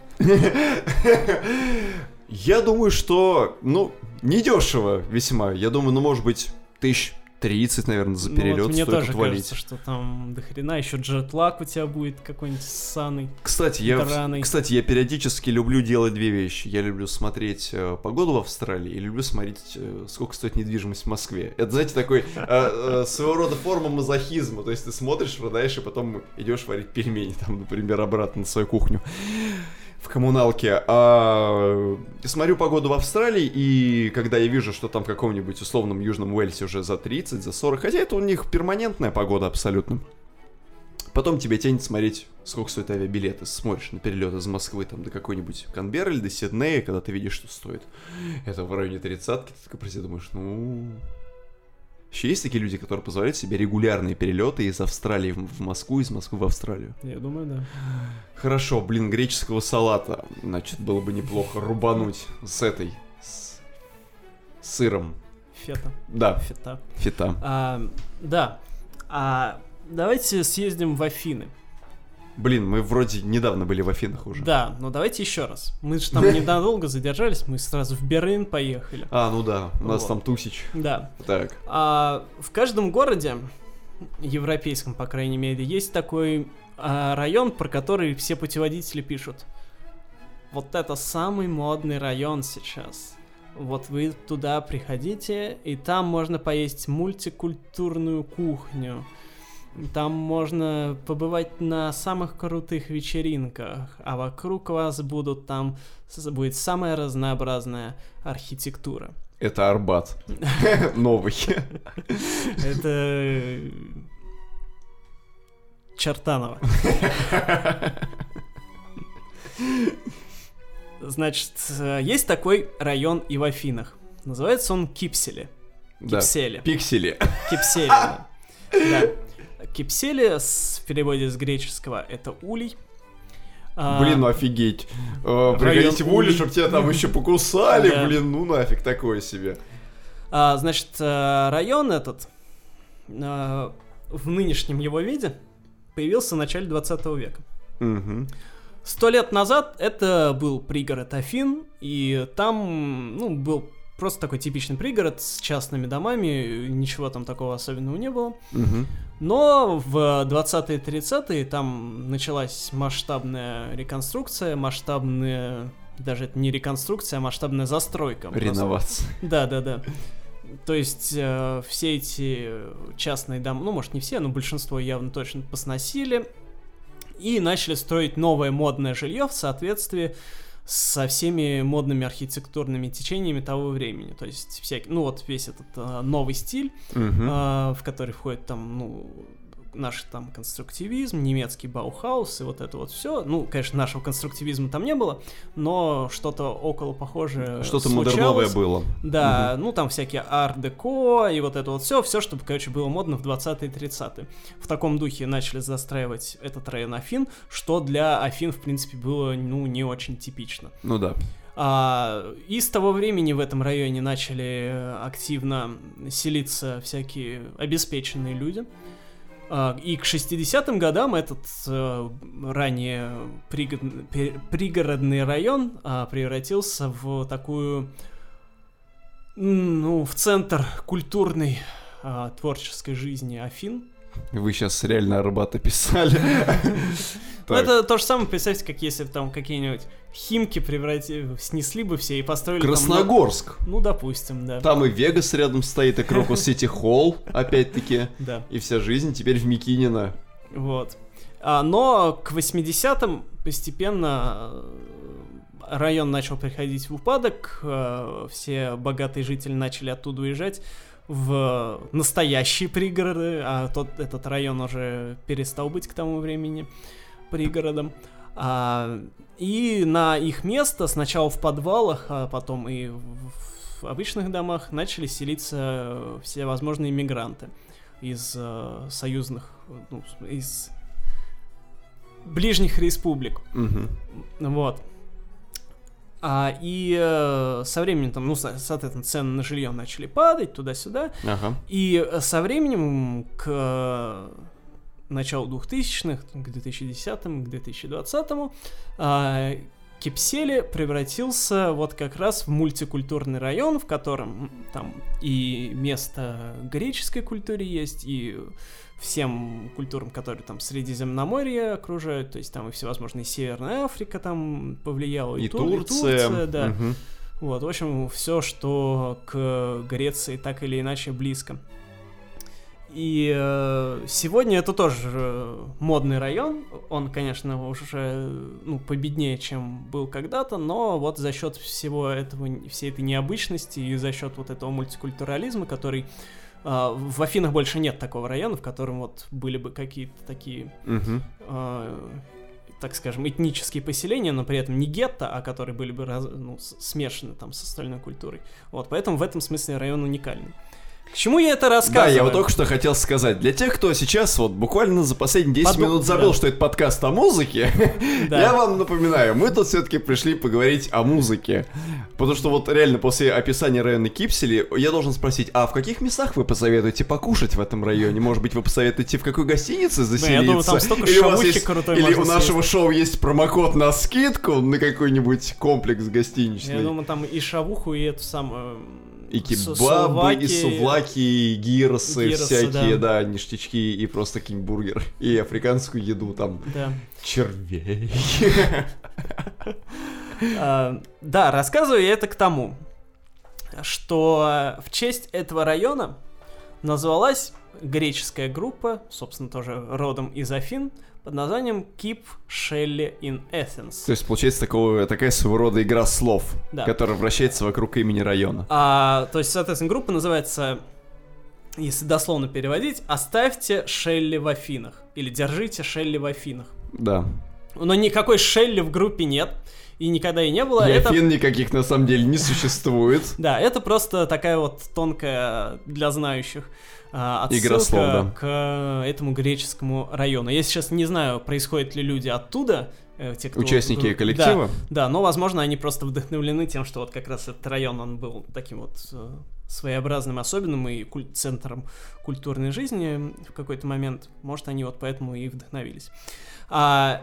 Я думаю, что, ну, недешево весьма. Я думаю, ну, может быть, тысяч 30, наверное, за Ну перелет вот мне стоит тоже отвалить. кажется, что там до хрена еще джетлаг у тебя будет какой-нибудь ссаный. Кстати, я, Драный. кстати, я периодически люблю делать две вещи. Я люблю смотреть э, погоду в Австралии и люблю смотреть, э, сколько стоит недвижимость в Москве. Это, знаете, такой э, э, своего рода форма мазохизма. То есть ты смотришь, продаешь, и потом идешь варить пельмени, там, например, обратно на свою кухню в коммуналке. А, смотрю погоду в Австралии, и когда я вижу, что там в каком-нибудь условном Южном Уэльсе уже за 30, за 40, хотя это у них перманентная погода абсолютно. Потом тебя тянет смотреть, сколько стоит авиабилеты. Смотришь на перелет из Москвы там до какой-нибудь Канберры или до Сиднея, когда ты видишь, что стоит. Это в районе тридцатки, ты такой про себя думаешь, ну... Еще есть такие люди, которые позволяют себе регулярные перелеты из Австралии в Москву, из Москвы в Австралию. Я думаю, да. Хорошо, блин, греческого салата. Значит, было бы неплохо рубануть с этой... С сыром. Фета. Да, Фета. фита. А, да. А давайте съездим в Афины. Блин, мы вроде недавно были в Афинах уже. Да, но давайте еще раз. Мы же там *laughs* ненадолго задержались, мы сразу в Берлин поехали. А, ну да, у нас Вот. там тусич. Да. Так. А в каждом городе, европейском, по крайней мере, есть такой а, район, про который все путеводители пишут. Вот это самый модный район сейчас. Вот вы туда приходите, и там можно поесть мультикультурную кухню. Там можно побывать на самых крутых вечеринках, а вокруг вас будут там будет самая разнообразная архитектура. Это Арбат. *laughs* Новый. Это Чертаново. Значит, есть такой район и в Афинах. Называется он Кипсели. Да. Кипсели. Пиксели. Кипсели. Да. *laughs* Кипсели с- в переводе с греческого это улей. А, Блин, ну офигеть. Э, Приходите в улей, чтобы тебя там еще покусали, блин, ну нафиг такое себе. а, значит, э, район этот э, в нынешнем его виде появился в начале 20 века. Сто лет назад это был пригород Афин, и там, ну, был просто такой типичный пригород с частными домами, ничего там такого особенного не было. Мгм. Но в 20-е 30-е там началась масштабная реконструкция, масштабная, даже это не реконструкция, а масштабная застройка. Реновация. Да, да, да. То есть э, все эти частные дома, ну, может, не все, но большинство явно точно посносили и начали строить новое модное жилье в соответствии со всеми модными архитектурными течениями того времени. То есть всякий, ну вот весь этот э, новый стиль, Мгм. а, в который входит там, ну, наш там конструктивизм, немецкий Баухаус и вот это вот все. Ну, конечно, нашего конструктивизма там не было, но что-то около похожее Что-то модерновое было. Да, ну там всякие арт-деко и вот это вот все, все, чтобы, короче, было модно в 20-е 30-е. В таком духе начали застраивать этот район Афин, что для Афин, в принципе, было, ну, не очень типично. Ну да. А, и с того времени в этом районе начали э, активно селиться всякие обеспеченные люди. А, и к 60-м годам этот э, ранее пригородный район а, превратился в такую, ну, в центр культурной а, творческой жизни Афин. Вы сейчас реально Арбат описали. *laughs* Ну, это то же самое, представьте, как если бы там какие-нибудь химки превратили, снесли бы все и построили там Красногорск. Ну, допустим, да. Там и Вегас рядом стоит, и Крокус *laughs* Сити Холл, опять-таки. Да, И вся жизнь теперь в Микинино. вот. А, но к 80-м постепенно э, район начал приходить в упадок, э, все богатые жители начали оттуда уезжать в настоящие пригороды, а тот, этот район уже перестал быть к тому времени пригородом. А, и на их место сначала в подвалах, а потом и в, обычных домах начали селиться все возможные мигранты из э, союзных, ну, из ближних республик. Мгм. Вот. А, и э, со временем там, ну, со- соответственно, цены на жилье начали падать туда-сюда. Ага. И э, со временем к э, началу 2000-х, к 2010-му, к 2020-му, а, Кипсели превратился вот как раз в мультикультурный район, в котором там и место греческой культуре есть, и всем культурам, которые там Средиземноморье окружают, то есть там и всевозможные Северная Африка там повлияла, И Тур- Турция. да. Мгм. Вот, в общем, все, что к Греции так или иначе близко. И э, сегодня это тоже модный район. Он, конечно, уже ну, победнее, чем был когда-то, но вот за счет всего этого, всей этой необычности и за счет вот этого мультикультурализма, который в Афинах больше нет такого района, в котором вот были бы какие-то такие Мгм. э, так скажем, этнические поселения, но при этом не гетто, а которые были бы раз- ну, смешаны там с остальной культурой. Вот, поэтому в этом смысле район уникальный. К чему я это Да, рассказываю? я вот только что хотел сказать. Для тех, кто сейчас вот буквально за последние 10 Подум- минут забыл, да. что это подкаст о музыке, *laughs* Да. я вам напоминаю, мы тут все-таки пришли поговорить о музыке. Потому что вот реально после описания района Кипсели я должен спросить, а в каких местах вы посоветуете покушать в этом районе? Может быть, вы посоветуете в какой гостинице заселиться? я думаю, там столько Или у вас есть- крутой Или у нашего шоу есть промокод на скидку на какой-нибудь комплекс гостиничный? Я думаю, там и шавуху, и эту самую... И кебабы, и сувлаки. и гиросы, Гиросы, всякие, да. ништячки, и просто какие-нибудь и африканскую еду, там, Да. червей. А, Да, рассказываю я это к тому, что в честь этого района назвалась греческая группа, собственно, тоже родом из Афин, под названием Keep Shelley in Athens. То есть, получается, такого, такая своего рода игра слов, Да. которая вращается вокруг имени района. А, то есть, соответственно, группа называется, если дословно переводить, «Оставьте Шелли в Афинах» или «Держите Шелли в Афинах». Да. Но никакой Шелли в группе нет, и никогда и не было. И это, Афин никаких на самом деле не существует. *laughs* да, это просто такая вот тонкая для знающих а, отсылка слов, да. к этому греческому району. Я сейчас не знаю, происходят ли люди оттуда, э, те, кто... Участники Да, коллектива. Да, но, возможно, они просто вдохновлены тем, что вот как раз этот район, он был таким вот э, своеобразным, особенным и куль- центром культурной жизни в какой-то момент. Может, они вот поэтому и вдохновились. А,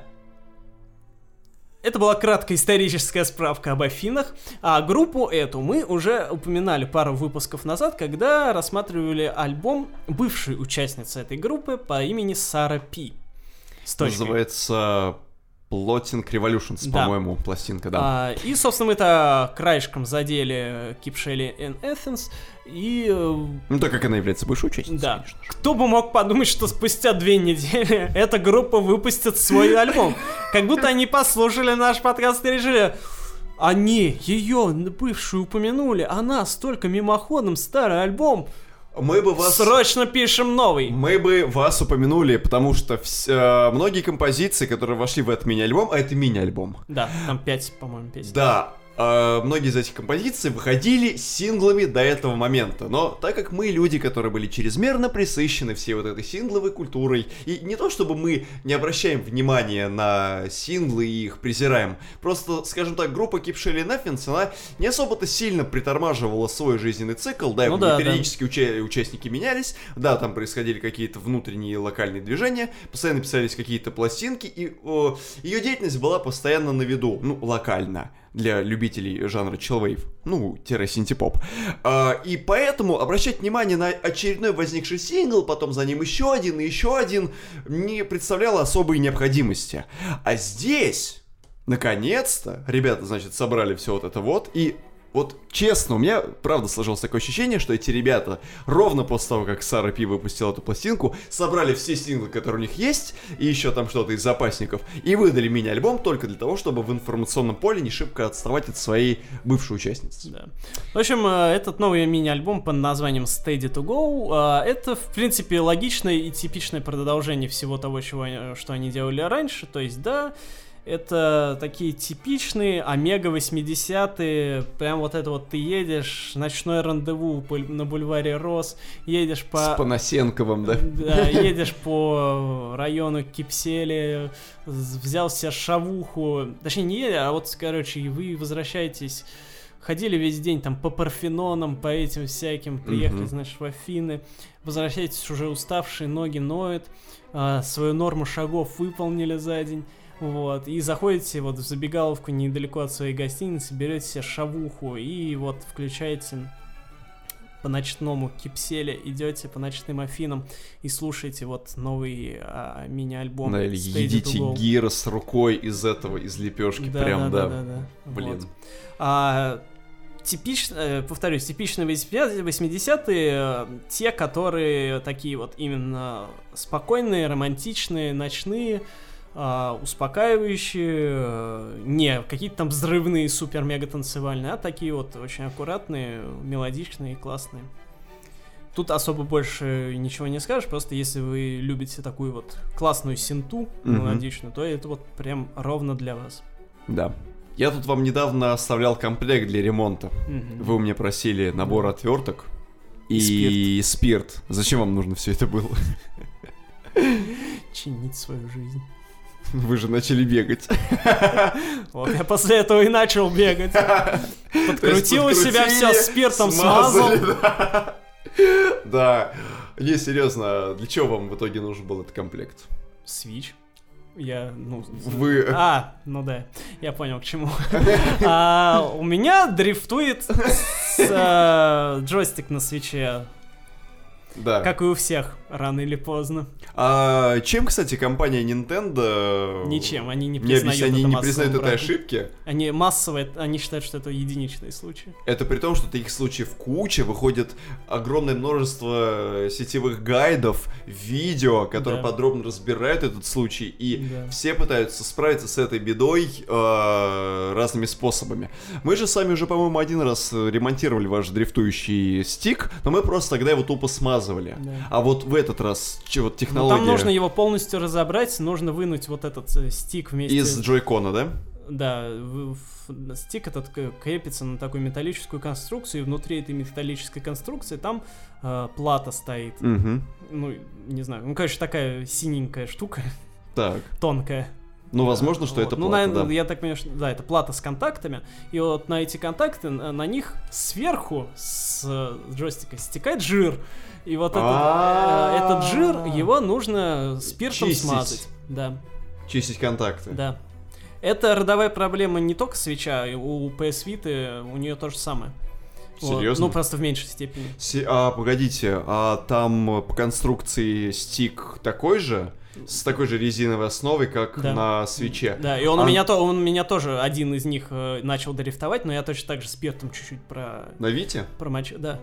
это была краткая историческая справка об Афинах. А группу эту мы уже упоминали пару выпусков назад, когда рассматривали альбом бывшей участницы этой группы по имени Сара Пи. С. Называется Plotting Revolutions, Да. по-моему, пластинка, да. А, и, собственно, мы это краешком задели Keep Shelley in Athens. И э, Ну, так как она является бывшей участницей, да, конечно же. кто бы мог подумать, что спустя две недели *laughs* эта группа выпустит свой альбом. Как будто они послушали наш подкаст и решили, они ее бывшую упомянули, она столько мимоходом старый альбом, Мы бы вас... срочно пишем новый. Мы бы вас упомянули, потому что вс- э, многие композиции, которые вошли в этот мини-альбом, а это мини-альбом. Да, там пять, по-моему, песен. Да, многие из этих композиций выходили синглами до этого момента, но так как мы люди, которые были чрезмерно присыщены всей вот этой сингловой культурой, и не то чтобы мы не обращаем внимания на синглы и их презираем, просто, скажем так, группа Keep Shelly Nothings, она не особо-то сильно притормаживала свой жизненный цикл, да, Ну да, периодически уча- участники менялись, да, там происходили какие-то внутренние локальные движения, постоянно писались какие-то пластинки, и о, ее деятельность была постоянно на виду, ну, локально, для любителей жанра chillwave, ну, тире синтепоп. А, и поэтому обращать внимание на очередной возникший сингл, потом за ним еще один и еще один, не представляло особой необходимости. А здесь, наконец-то, ребята, значит, собрали все вот это вот, и вот честно, у меня правда сложилось такое ощущение, что эти ребята ровно после того, как Сара Пи выпустила эту пластинку, собрали все синглы, которые у них есть, и еще там что-то из запасников, и выдали мини-альбом только для того, чтобы в информационном поле не шибко отставать от своей бывшей участницы. Да. В общем, э, этот новый мини-альбом под названием Steady to Go, э, это, в принципе, логичное и типичное продолжение всего того, чего, они- что они делали раньше. То есть, да, Это такие типичные омега 80-е, прям вот это вот ты едешь, ночное рандеву на бульваре Рос, едешь по... С Панасенковым, да? Да, едешь по району Кипсели, взял себе шавуху, точнее не едешь, а вот, короче, вы возвращаетесь, ходили весь день там по Парфенонам, по этим всяким, приехали, Мгм. значит, в Афины, возвращаетесь уже уставшие, ноги ноют, а, свою норму шагов выполнили за день, вот, и заходите вот в забегаловку недалеко от своей гостиницы, берете себе шавуху и вот включаете по ночному кипселе, идете по ночным Афинам и слушаете вот новый а, мини-альбом Да, или едите гир с рукой из этого, из лепешки, Да, прям, да, да. да, да, да. Блин. Вот. А, типично, э, повторюсь, типичные 80-е, э, те, которые такие вот именно спокойные, романтичные, ночные, а, успокаивающие, э, не какие-то там взрывные, супер-мега танцевальные, а такие вот очень аккуратные, мелодичные, классные. Тут особо больше ничего не скажешь, просто если вы любите такую вот классную синту мелодичную, то это вот прям ровно для вас. Да. Я тут вам недавно оставлял комплект для ремонта. Мгм. Вы у меня просили набор отверток и, спирт. Зачем вам нужно все это было? чинить свою жизнь. *laughs* Вы же начали бегать. *laughs* Вот я после этого и начал бегать. *laughs* Подкрутил у себя все спиртом, смазал. Да. Не, серьезно, для чего вам в итоге нужен был этот комплект? Свич. Я, ну... Вы... А, ну да, я понял к чему. А, у меня дрифтует э, джойстик на свече, Да. как и у всех, рано или поздно. А чем, кстати, компания Nintendo... Ничем, они не Не признают объясняют, они не признают этой ошибки. Они массовые, они считают, что это единичные случаи. Это при том, что таких случаев куча, выходит огромное множество сетевых гайдов, видео, которые Да. подробно разбирают этот случай, и Да. все пытаются справиться с этой бедой э, разными способами. Мы же сами уже, по-моему, один раз э, ремонтировали ваш дрифтующий стик, но мы просто тогда его тупо смазывали. Да. А вот в этот раз, че вот Ну, технология там нужно его полностью разобрать, нужно вынуть вот этот э, стик вместе из джойкона, да? Да, в- в- стик этот крепится на такую металлическую конструкцию, и внутри этой металлической конструкции там э, плата стоит. Угу. Ну, не знаю, ну, конечно, такая синенькая штука, Так. тонкая. Ну, возможно, что Вот. это Ну, плата, наверное, да. я так понимаю, что да, это плата с контактами, и вот на эти контакты, на, на них сверху с э, джойстика стекает жир. И вот этот, э, этот жир, его нужно спиртом смазать. Да. Чистить контакты. Да. Это родовая проблема не только свеча, у PS Vita у нее то же самое. Вот. Серьезно? Ну, просто в меньшей степени. Си- а, погодите, а там по конструкции стик такой же? С такой же резиновой основой, как Да. на свече? Да, и он, А- у меня, то, он меня тоже, один из них, э, начал дрифтовать, но я точно так же спиртом чуть-чуть про, На Вите? промочил. Да.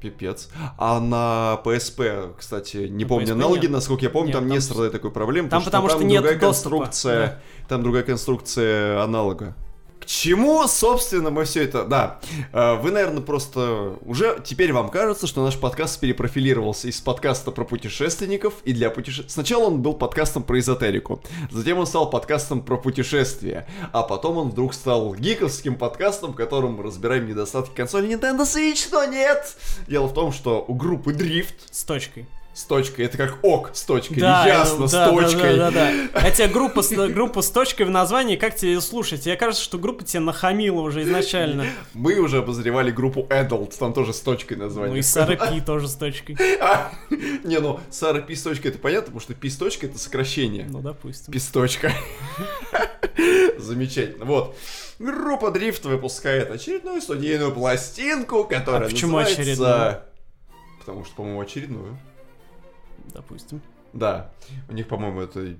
Пипец. А на PSP, кстати, не На помню PSP аналоги, нет. насколько я помню, Нет, там, там не страдает такой проблемы, Там потому что там нет другая доступа, конструкция, там другая конструкция аналога. К чему, собственно, мы все это... Да, э, вы, наверное, просто... Уже теперь вам кажется, что наш подкаст перепрофилировался из подкаста про путешественников и для путешествий. Сначала он был подкастом про эзотерику, затем он стал подкастом про путешествия, а потом он вдруг стал гиковским подкастом, в котором мы разбираем недостатки консоли Nintendo Switch, но нет! Дело в том, что у группы Drift С точкой. С точкой, это как ок с точкой, Да, ясно, э, с да, да, точкой. Да, да, да. Хотя группа с, группа с точкой в названии, как тебе ее слушать? Тебе кажется, что группа тебе нахамила уже изначально. Мы уже обозревали группу Adult, там тоже с точкой название. Ну и Сара Пи *laughs* тоже с точкой. А, Не, ну, Сара Пи с точкой это понятно, потому что Пи с точкой это сокращение. Ну, допустим. Писточка. *laughs* Замечательно. Вот. Группа Дрифт выпускает очередную студийную пластинку, которая А почему называется... очередную? Потому что, по-моему, очередную. Допустим. Да. У них, по-моему, это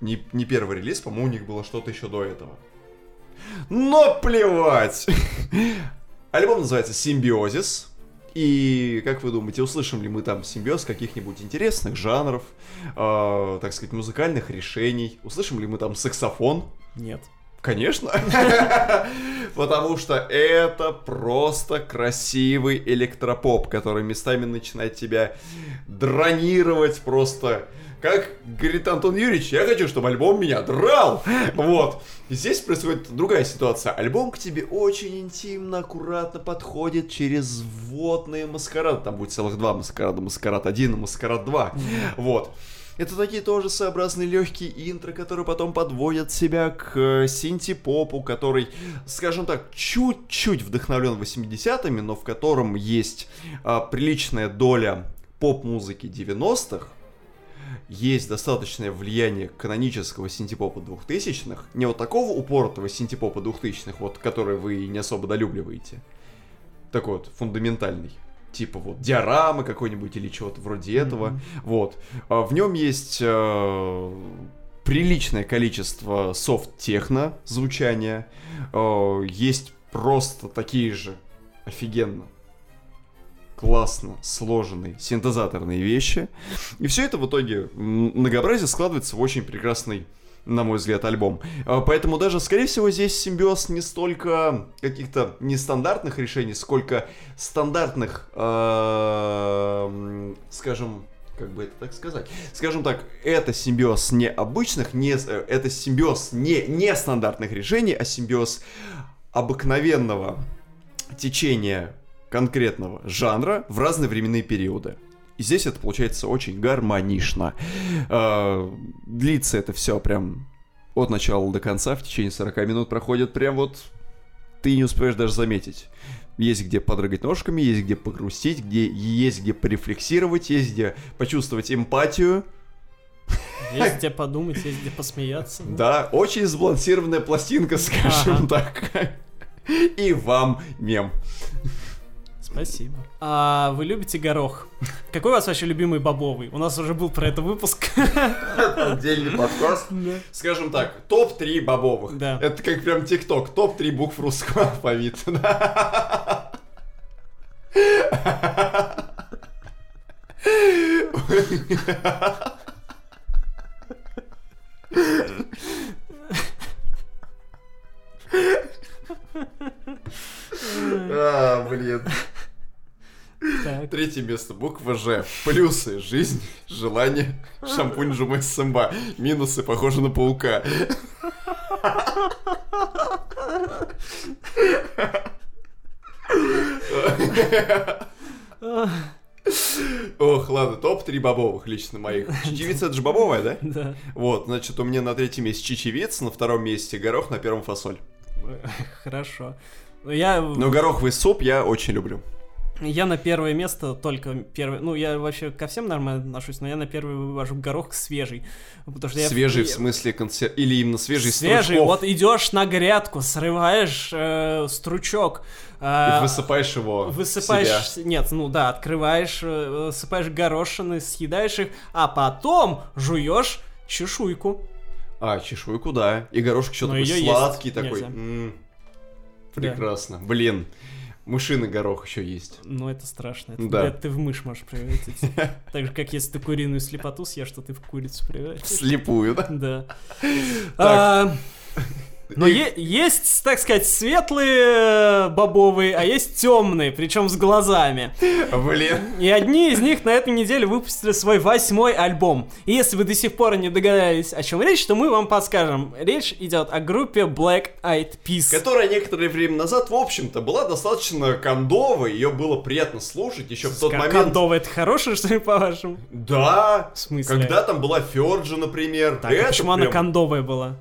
не, не первый релиз, по-моему, у них было что-то еще до этого. Но плевать! *laughs* Альбом называется «Симбиозис». И, как вы думаете, услышим ли мы там симбиоз каких-нибудь интересных жанров, э, так сказать, музыкальных решений? Услышим ли мы там саксофон? Нет. Конечно. *laughs* Потому что это просто красивый электропоп, который местами начинает тебя дронировать просто. Как говорит Антон Юрьевич, я хочу, чтобы альбом меня драл. Вот. И здесь происходит другая ситуация. Альбом к тебе очень интимно, аккуратно подходит через вводные маскарады. Там будет целых два маскарада. Маскарад 1 и маскарад 2. Вот. Это такие тоже своеобразные легкие интро, которые потом подводят себя к э, синти-попу, который, скажем так, чуть-чуть вдохновлен 80-ми, но в котором есть а, приличная доля поп-музыки 90-х, есть достаточное влияние канонического синтепопа 2000-х, не вот такого упоротого синтепопа 2000-х, вот, который вы не особо долюбливаете, такой вот фундаментальный, типа вот диорамы какой-нибудь или чего-то вроде этого, mm-hmm. вот. А в нем есть э, приличное количество софт-техно звучания, э, есть просто такие же офигенно классно сложенные синтезаторные вещи. И все это в итоге многообразие складывается в очень прекрасный на мой взгляд, альбом. А, поэтому даже, скорее всего, здесь симбиоз не столько каких-то нестандартных решений, сколько стандартных, э, скажем, как бы это так сказать? Скажем так, это симбиоз необычных, не, э, это симбиоз не нестандартных решений, а симбиоз обыкновенного течения конкретного жанра в разные временные периоды. И здесь это получается очень гармонично. Э, длится это все прям от начала до конца, в течение 40 минут проходит прям вот... Ты не успеешь даже заметить. Есть где подрыгать ножками, есть где погрустить, где есть где порефлексировать, есть где почувствовать эмпатию. Есть где подумать, есть где посмеяться. Да, очень сбалансированная пластинка, скажем ага. так. И вам мем. Спасибо. А вы любите горох? Какой у вас вообще любимый бобовый? У нас уже был про это выпуск. Отдельный подкаст. Скажем так, топ-3 бобовых. Да. Это как прям ТикТок, топ-3 букв русского алфавита. *laughs* А, блин. Так. Третье место. Буква Ж. Плюсы. Жизнь, желание, шампунь Жумэ Сэмба. Минусы. Похоже на паука. Ох, ладно, топ-3 бобовых лично моих. Чечевица это же бобовая, да? Да. Вот, значит, у меня на третьем месте чечевица, на втором месте горох, на первом фасоль. *laughs* Хорошо. Я... Но гороховый суп я очень люблю. Я на первое место только первый, ну я вообще ко всем нормально отношусь, но я на первый вывожу горох свежий, потому что свежий я... в смысле консер... или именно свежий свежий. Стручков. Вот идешь на грядку, срываешь э, стручок, э, и высыпаешь его. Высыпаешь, себя. нет, ну да, открываешь, э, высыпаешь горошины, съедаешь их, а потом жуешь чешуйку. А чешуйку, да, и горошек еще такой сладкий такой. М-м, прекрасно, да. блин. Мышиный горох еще есть. Ну, это страшно. Это, да. ты в мышь можешь превратиться. *laughs* Так же, как если ты куриную слепоту съешь, что ты в курицу превратишься. Слепую, да? Да. Но е- есть, так сказать, светлые бобовые, а есть темные, причем с глазами. Блин. И одни из них на этой неделе выпустили свой восьмой альбом. И если вы до сих пор не догадались, о чем речь, то мы вам подскажем. Речь идет о группе Black Eyed Peas. Которая некоторое время назад, в общем-то, была достаточно кондовой, ее было приятно слушать еще в тот момент. Кондовая это хорошее, что ли, по-вашему? Да. В смысле? Когда там была Ферджи, например. Так, а почему прям... она кондовая была?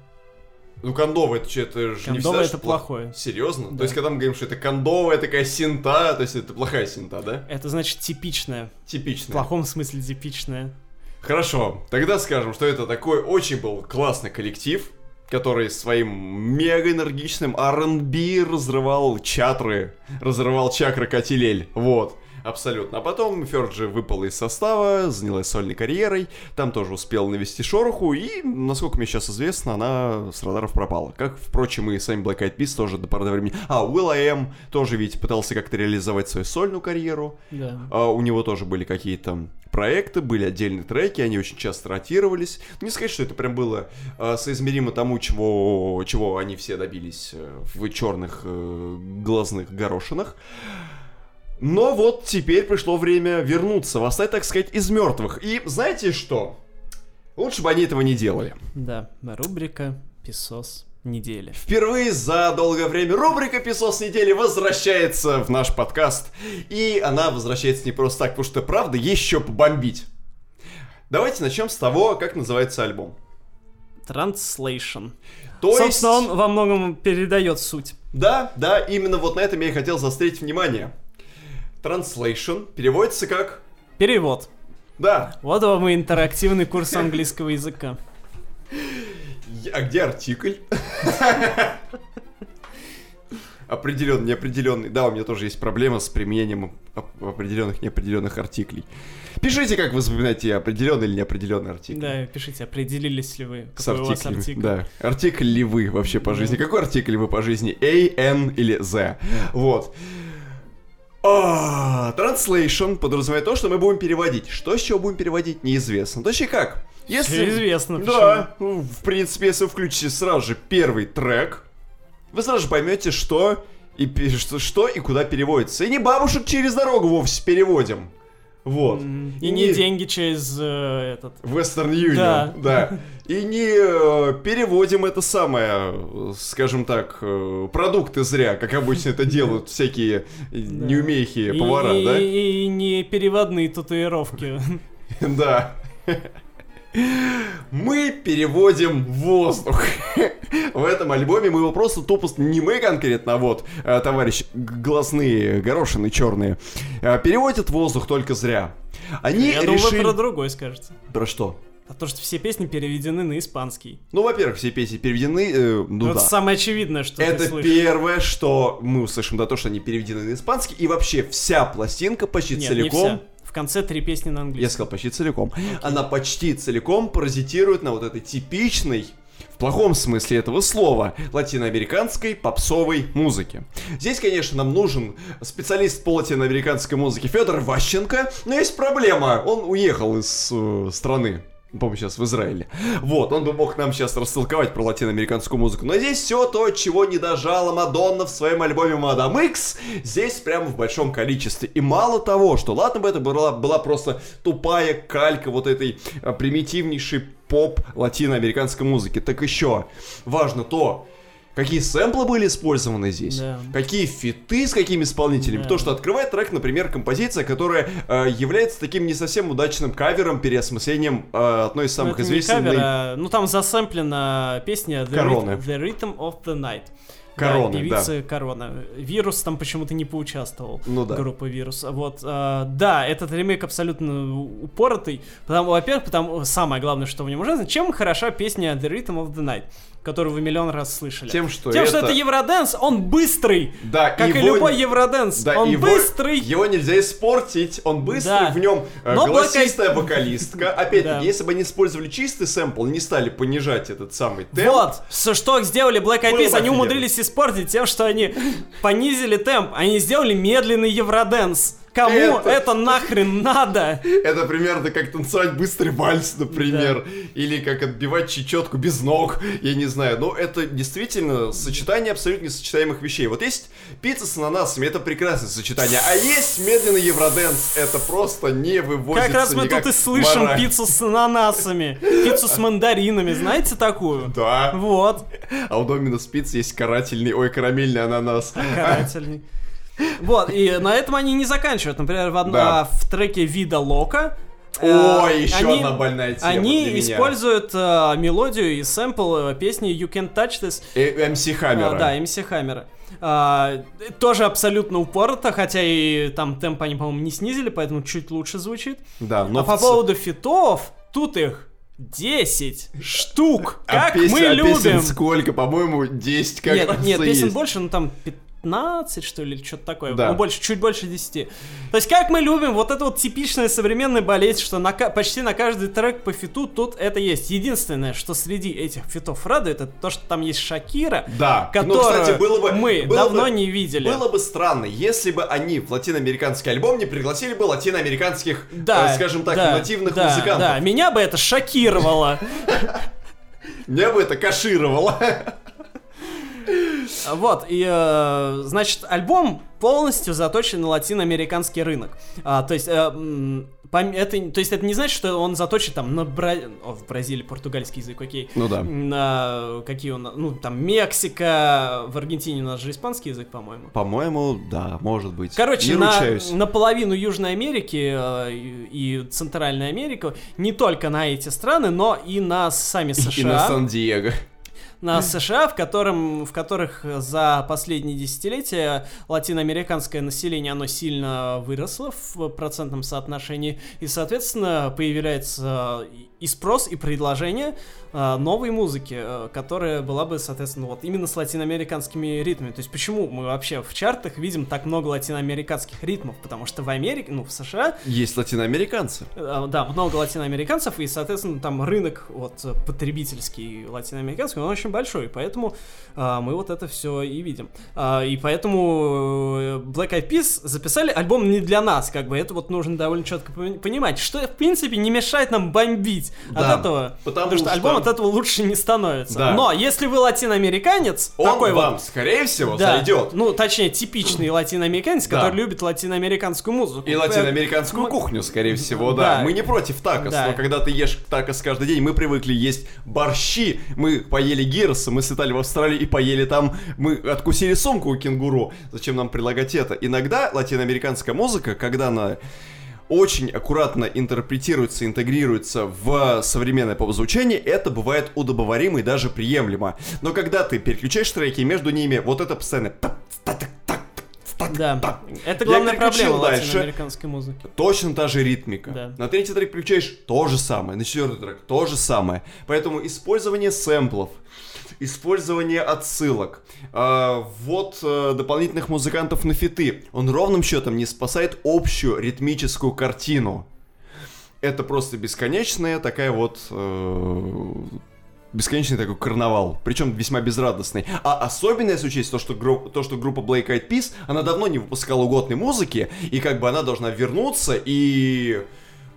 Ну, кондовая, это, это же не всегда, это плохое. Серьезно? Да. То есть, когда мы говорим, что это кондовая такая синта, то есть это плохая синта, да? Это значит типичная. Типичная. В плохом смысле типичная. Хорошо, тогда скажем, что это такой очень был классный коллектив, который своим мега энергичным R&B разрывал чатры, разрывал чакры Катилель, вот. Абсолютно. А потом Ферджи выпала из состава, занялась сольной карьерой, там тоже успел навести шороху, и, насколько мне сейчас известно, она с радаров пропала. Как, впрочем, и сами Black Eyed Peas тоже до поры до времени. А, Will I Am тоже ведь пытался как-то реализовать свою сольную карьеру. Да. А, у него тоже были какие-то проекты, были отдельные треки, они очень часто ротировались. Не сказать, что это прям было э, соизмеримо тому, чего, чего они все добились э, в черных э, глазных горошинах. Но вот теперь пришло время вернуться, восстать, так сказать, из мертвых. И знаете что? Лучше бы они этого не делали. Да, рубрика «Песос недели». Впервые за долгое время рубрика «Песос недели» возвращается в наш подкаст. И она возвращается не просто так, потому что, правда, еще побомбить. Давайте начнем с того, как называется альбом. Translation. То Собственно, есть... он во многом передает суть. Да, да, именно вот на этом я и хотел заострить внимание. Translation переводится как... Перевод. Да. Вот вам и интерактивный курс английского языка. А где артикль? Определенный, неопределенный. Да, у меня тоже есть проблема с применением оп- определенных, неопределенных артиклей. Пишите, как вы запоминаете определенный или неопределенный артикль. Да, пишите, определились ли вы, С какой у вас артикль. Да. Артикль ли вы вообще по жизни? Какой артикль вы по жизни? A, an или the? Вот. А, Translation подразумевает то, что мы будем переводить. Что с чего будем переводить, неизвестно. Точнее как? Всё известно, Да, ну, в принципе, если вы включите сразу же первый трек, вы сразу же поймете, что и, что, что и куда переводится. И не бабушек через дорогу вовсе переводим. Вот. М, И не деньги через э, этот... Western Union, Да. да. *laughs* И не э, переводим это самое, скажем так, э, продукты зря, как обычно это делают всякие неумехи повара, да? и не переводные татуировки. *laughs* Да. Мы переводим воздух. *laughs* В этом альбоме мы его просто тупо... Не мы конкретно, а вот, э, товарищ, глазные горошины черные, переводят воздух только зря. Они Я думал, вы решили... про другой скажете. Про что? А то, что все песни переведены на испанский. Ну, во-первых, все песни переведены, э, ну это да. самое очевидное, что Это первое, что мы услышим, да, то, что они переведены на испанский, и вообще вся пластинка почти Нет, целиком... не вся. В конце три песни на Я английском. сказал почти целиком. Она почти целиком паразитирует на вот этой типичной в плохом смысле этого слова, латиноамериканской попсовой музыке. Здесь, конечно, нам нужен специалист по латиноамериканской музыке Федор Ващенко, но есть проблема, он уехал из э, страны. По-моему, сейчас в Израиле. Вот, он бы мог нам сейчас растолковать про латиноамериканскую музыку. Но здесь все то, чего не дожала Мадонна в своем альбоме Мадам Икс, здесь прямо в большом количестве. И мало того, что ладно бы это была, была просто тупая калька вот этой а, примитивнейшей поп латиноамериканской музыки, так еще важно то, Какие сэмплы были использованы здесь? Да. Какие фиты с какими исполнителями? Да. То, что открывает трек, например, композиция, которая э, является таким не совсем удачным кавером, переосмыслением э, одной из Ну, самых известных... кавер, а- ну там засэмплена песня The. Rhythm, The Rhythm of the Night. Короны, да, певицы Корона. Вирус там почему-то не поучаствовал. Ну да. Группа Вирус. Вот, а, да, этот ремейк абсолютно упоротый. Потому, во-первых, потому самое главное, что в нем ужасно, чем хороша песня The Rhythm of the Night, которую вы миллион раз слышали. Тем, что Тем, что это- это Евроденс, он быстрый. Да, Как и его- любой Евроденс. Да, он его, быстрый. Его нельзя испортить, он быстрый, Да. в нем э, Но голосистая вокалистка. Опять-таки, Да. если бы они использовали чистый сэмпл, не стали понижать этот самый темп. Вот, что сделали Black Eyed Peas, они умудрились испортить тем, что они понизили темп, они сделали медленный евроденс. Кому Это- это, нахрен надо? Это примерно как танцевать быстрый вальс, например. Или как отбивать чечетку без ног, я не знаю. Но это действительно сочетание абсолютно несочетаемых вещей. Вот есть пицца с ананасами, это прекрасное сочетание. А есть медленный евроденс, это просто не выводится Как раз мы тут и слышим мораль. пиццу с ананасами, пиццу с мандаринами, знаете такую? Да. Вот, А у Доминос Пицца есть карательный, ой, карамельный ананас. карательный. Вот, и на этом они не заканчивают. Например, в, одно- Да. в треке Вида Лока О, э, еще они- одна больная тема Они для меня. используют э, мелодию и сэмпл э, песни You Can't Touch This Э, МС Хаммера. А, да, МС Хаммера. А, тоже абсолютно упорото, хотя и там темп они, по-моему, не снизили, поэтому чуть лучше звучит. Да, но а по в ц- поводу фитов, тут их 10 штук, А как песен- мы а любим. песен сколько? По-моему, 10 как нет, нет, песен есть. больше, ну там 15, что ли, или что-то такое. Да. Ну, больше, чуть больше 10. То есть, как мы любим, вот это вот типичная современная болезнь, что на, почти на каждый трек по фиту тут это есть. Единственное, что среди этих фитов радует, это то, что там есть Шакира, Да. Ну, которую кстати, было бы- мы было давно бы- не видели. Было бы странно, если бы они в латиноамериканский альбом не пригласили бы латиноамериканских, Да, э, скажем так, да, нативных да, музыкантов. Да, меня бы это шокировало. *laughs* Меня бы это кашировало. Вот, и, э, значит, альбом полностью заточен на латиноамериканский рынок. А, то есть, э, это, то есть, это не значит, что он заточен там на Бра... О, в Бразилии португальский язык, окей. Ну да. На какие нас, ну, там, Мексика, в Аргентине у нас же испанский язык, по-моему. По-моему, да, может быть. Короче, не на, ручаюсь. наполовину Южной Америки э, и, и Центральной Америки, не только на эти страны, но и на сами США. И на Сан-Диего. На США, в, котором, в которых за последние десятилетия латиноамериканское население, оно сильно выросло в процентном соотношении, и, соответственно, появляется и спрос, и предложение э, новой музыки, э, которая была бы, соответственно, вот именно с латиноамериканскими ритмами. То есть почему мы вообще в чартах видим так много латиноамериканских ритмов? Потому что в Америке, ну, в США Есть латиноамериканцы. Э, Да, много латиноамериканцев, и, соответственно, там рынок вот э, потребительский латиноамериканский, он очень большой, поэтому а, мы вот это все и видим. А, и поэтому э, Black Eyed Peas записали альбом не для нас, как бы это вот нужно довольно четко пони- понимать, что, в принципе, не мешает нам бомбить Да, от этого, потому что, что- альбом от этого лучше не становится. Да. Но если вы латиноамериканец, Он такой вам, вот скорее всего, да, зайдет. ну, точнее, типичный латиноамериканец, Да. который любит латиноамериканскую музыку. И латиноамериканскую Мы- кухню, скорее всего, да. Да. Мы не против такос, Да. но когда ты ешь такос каждый день, мы привыкли есть борщи, мы поели гирса, мы слетали в Австралию и поели там, мы откусили сумку у кенгуру. Зачем нам прилагать это? Иногда латиноамериканская музыка, когда она очень аккуратно интерпретируется, интегрируется в современное поп-звучание, это бывает удобоваримо и даже приемлемо. Но когда ты переключаешь треки, между ними вот это постоянно Да, так, это главная проблема дальше. латиноамериканской музыки. Точно та же ритмика. Да. На третий трек включаешь то же самое, на четвертый трек то же самое. Поэтому использование сэмплов, использование отсылок, э, вот э, дополнительных музыкантов на фиты, он ровным счетом не спасает общую ритмическую картину. Это просто бесконечная такая вот э, бесконечный такой карнавал, причем весьма безрадостный. А особенно если учесть то, что, гру- то, что группа Black Eyed Peas, она давно не выпускала угодной музыки, и как бы она должна вернуться и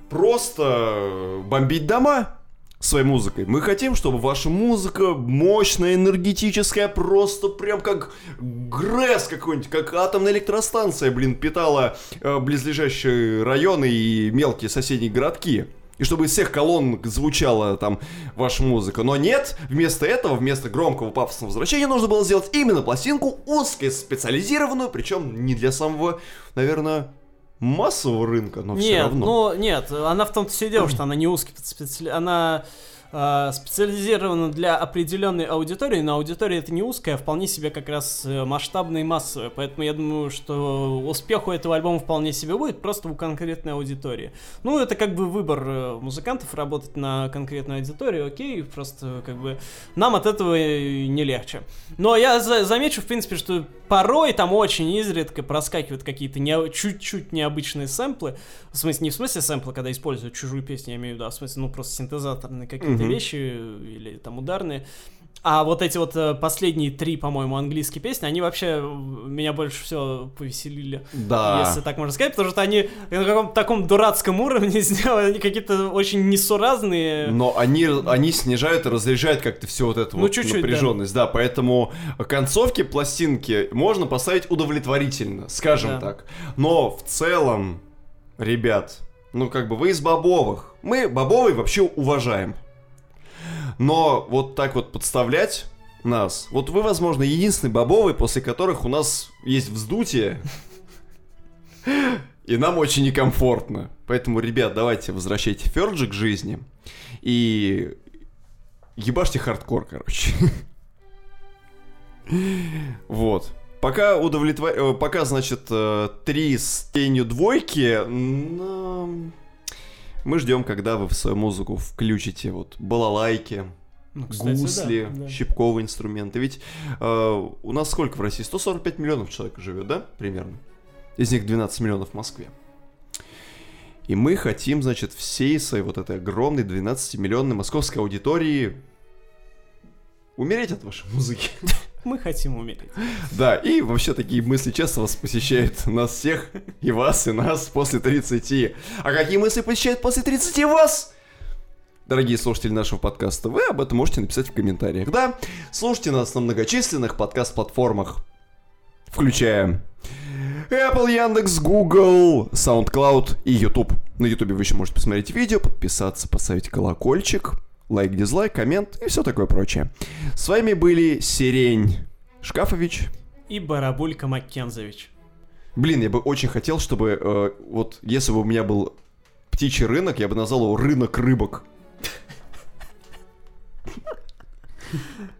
просто бомбить дома своей музыкой. Мы хотим, чтобы ваша музыка мощная, энергетическая, просто прям как ГРЭС какой-нибудь, как атомная электростанция, блин, питала э, близлежащие районы и мелкие соседние городки. И чтобы из всех колонн звучала там ваша музыка. Но нет, вместо этого, вместо громкого пафосного возвращения нужно было сделать именно пластинку узкоспециализированную, причем не для самого, наверное, массового рынка, но все Нет, равно. ну нет, она в том-то все дело, что она не узкий специали... она э, специализирована для определенной аудитории, но аудитория это не узкая, а вполне себе как раз э, масштабная и массовая, поэтому я думаю, что успех у этого альбома вполне себе будет просто у конкретной аудитории. Ну, это как бы выбор э, музыкантов работать на конкретную аудиторию, окей, просто как бы нам от этого не легче. Но я за- замечу, в принципе, что порой там очень изредка проскакивают какие-то не- чуть-чуть необычные сэмплы. В смысле, не в смысле сэмплы, когда используют чужую песню, я имею в виду, а в смысле, ну, просто синтезаторные какие-то Мгм. вещи или там ударные. А вот эти вот э, последние три, по-моему, английские песни, они вообще э, меня больше всего повеселили. Да. Если так можно сказать, потому что они на каком-то таком дурацком уровне *laughs* сделаны, они какие-то очень несуразные. Но они, они снижают и разряжают как-то всю вот эту Ну, вот чуть-чуть, да. напряженность, да. Поэтому концовки пластинки можно поставить удовлетворительно, скажем Да. так. Но в целом, ребят, ну как бы вы из бобовых. Мы бобовый вообще уважаем. Но вот так вот подставлять нас, вот вы, возможно, единственный бобовый, после которых у нас есть вздутие. И нам очень некомфортно. Поэтому, ребят, давайте возвращайте Ферджи к жизни. И ебашьте хардкор, короче. Вот. Пока удовлетвор... э, Пока, значит, э, три с тенью двойки. Мы ждем, когда вы в свою музыку включите вот балалайки, Ну, кстати, гусли, да, да. щипковые инструменты. Ведь э, у нас сколько в России? 145 миллионов человек живет, да? Примерно. Из них 12 миллионов в Москве. И мы хотим, значит, всей своей вот этой огромной 12-миллионной московской аудитории умереть от вашей музыки. Мы хотим умереть. Да, и вообще такие мысли часто вас посещают нас всех, и вас, и нас после 30. А какие мысли посещают после 30 вас? Дорогие слушатели нашего подкаста, вы об этом можете написать в комментариях, да? Слушайте нас на многочисленных подкаст-платформах, включая Apple, Яндекс, Google, SoundCloud и YouTube. На YouTube вы еще можете посмотреть видео, подписаться, поставить колокольчик, лайк, дизлайк, коммент и все такое прочее. С вами были Сирень Шкафович. И Барабулька Маккензович. Блин, я бы очень хотел, чтобы э, вот если бы у меня был птичий рынок, я бы назвал его рынок рыбок. *laughs*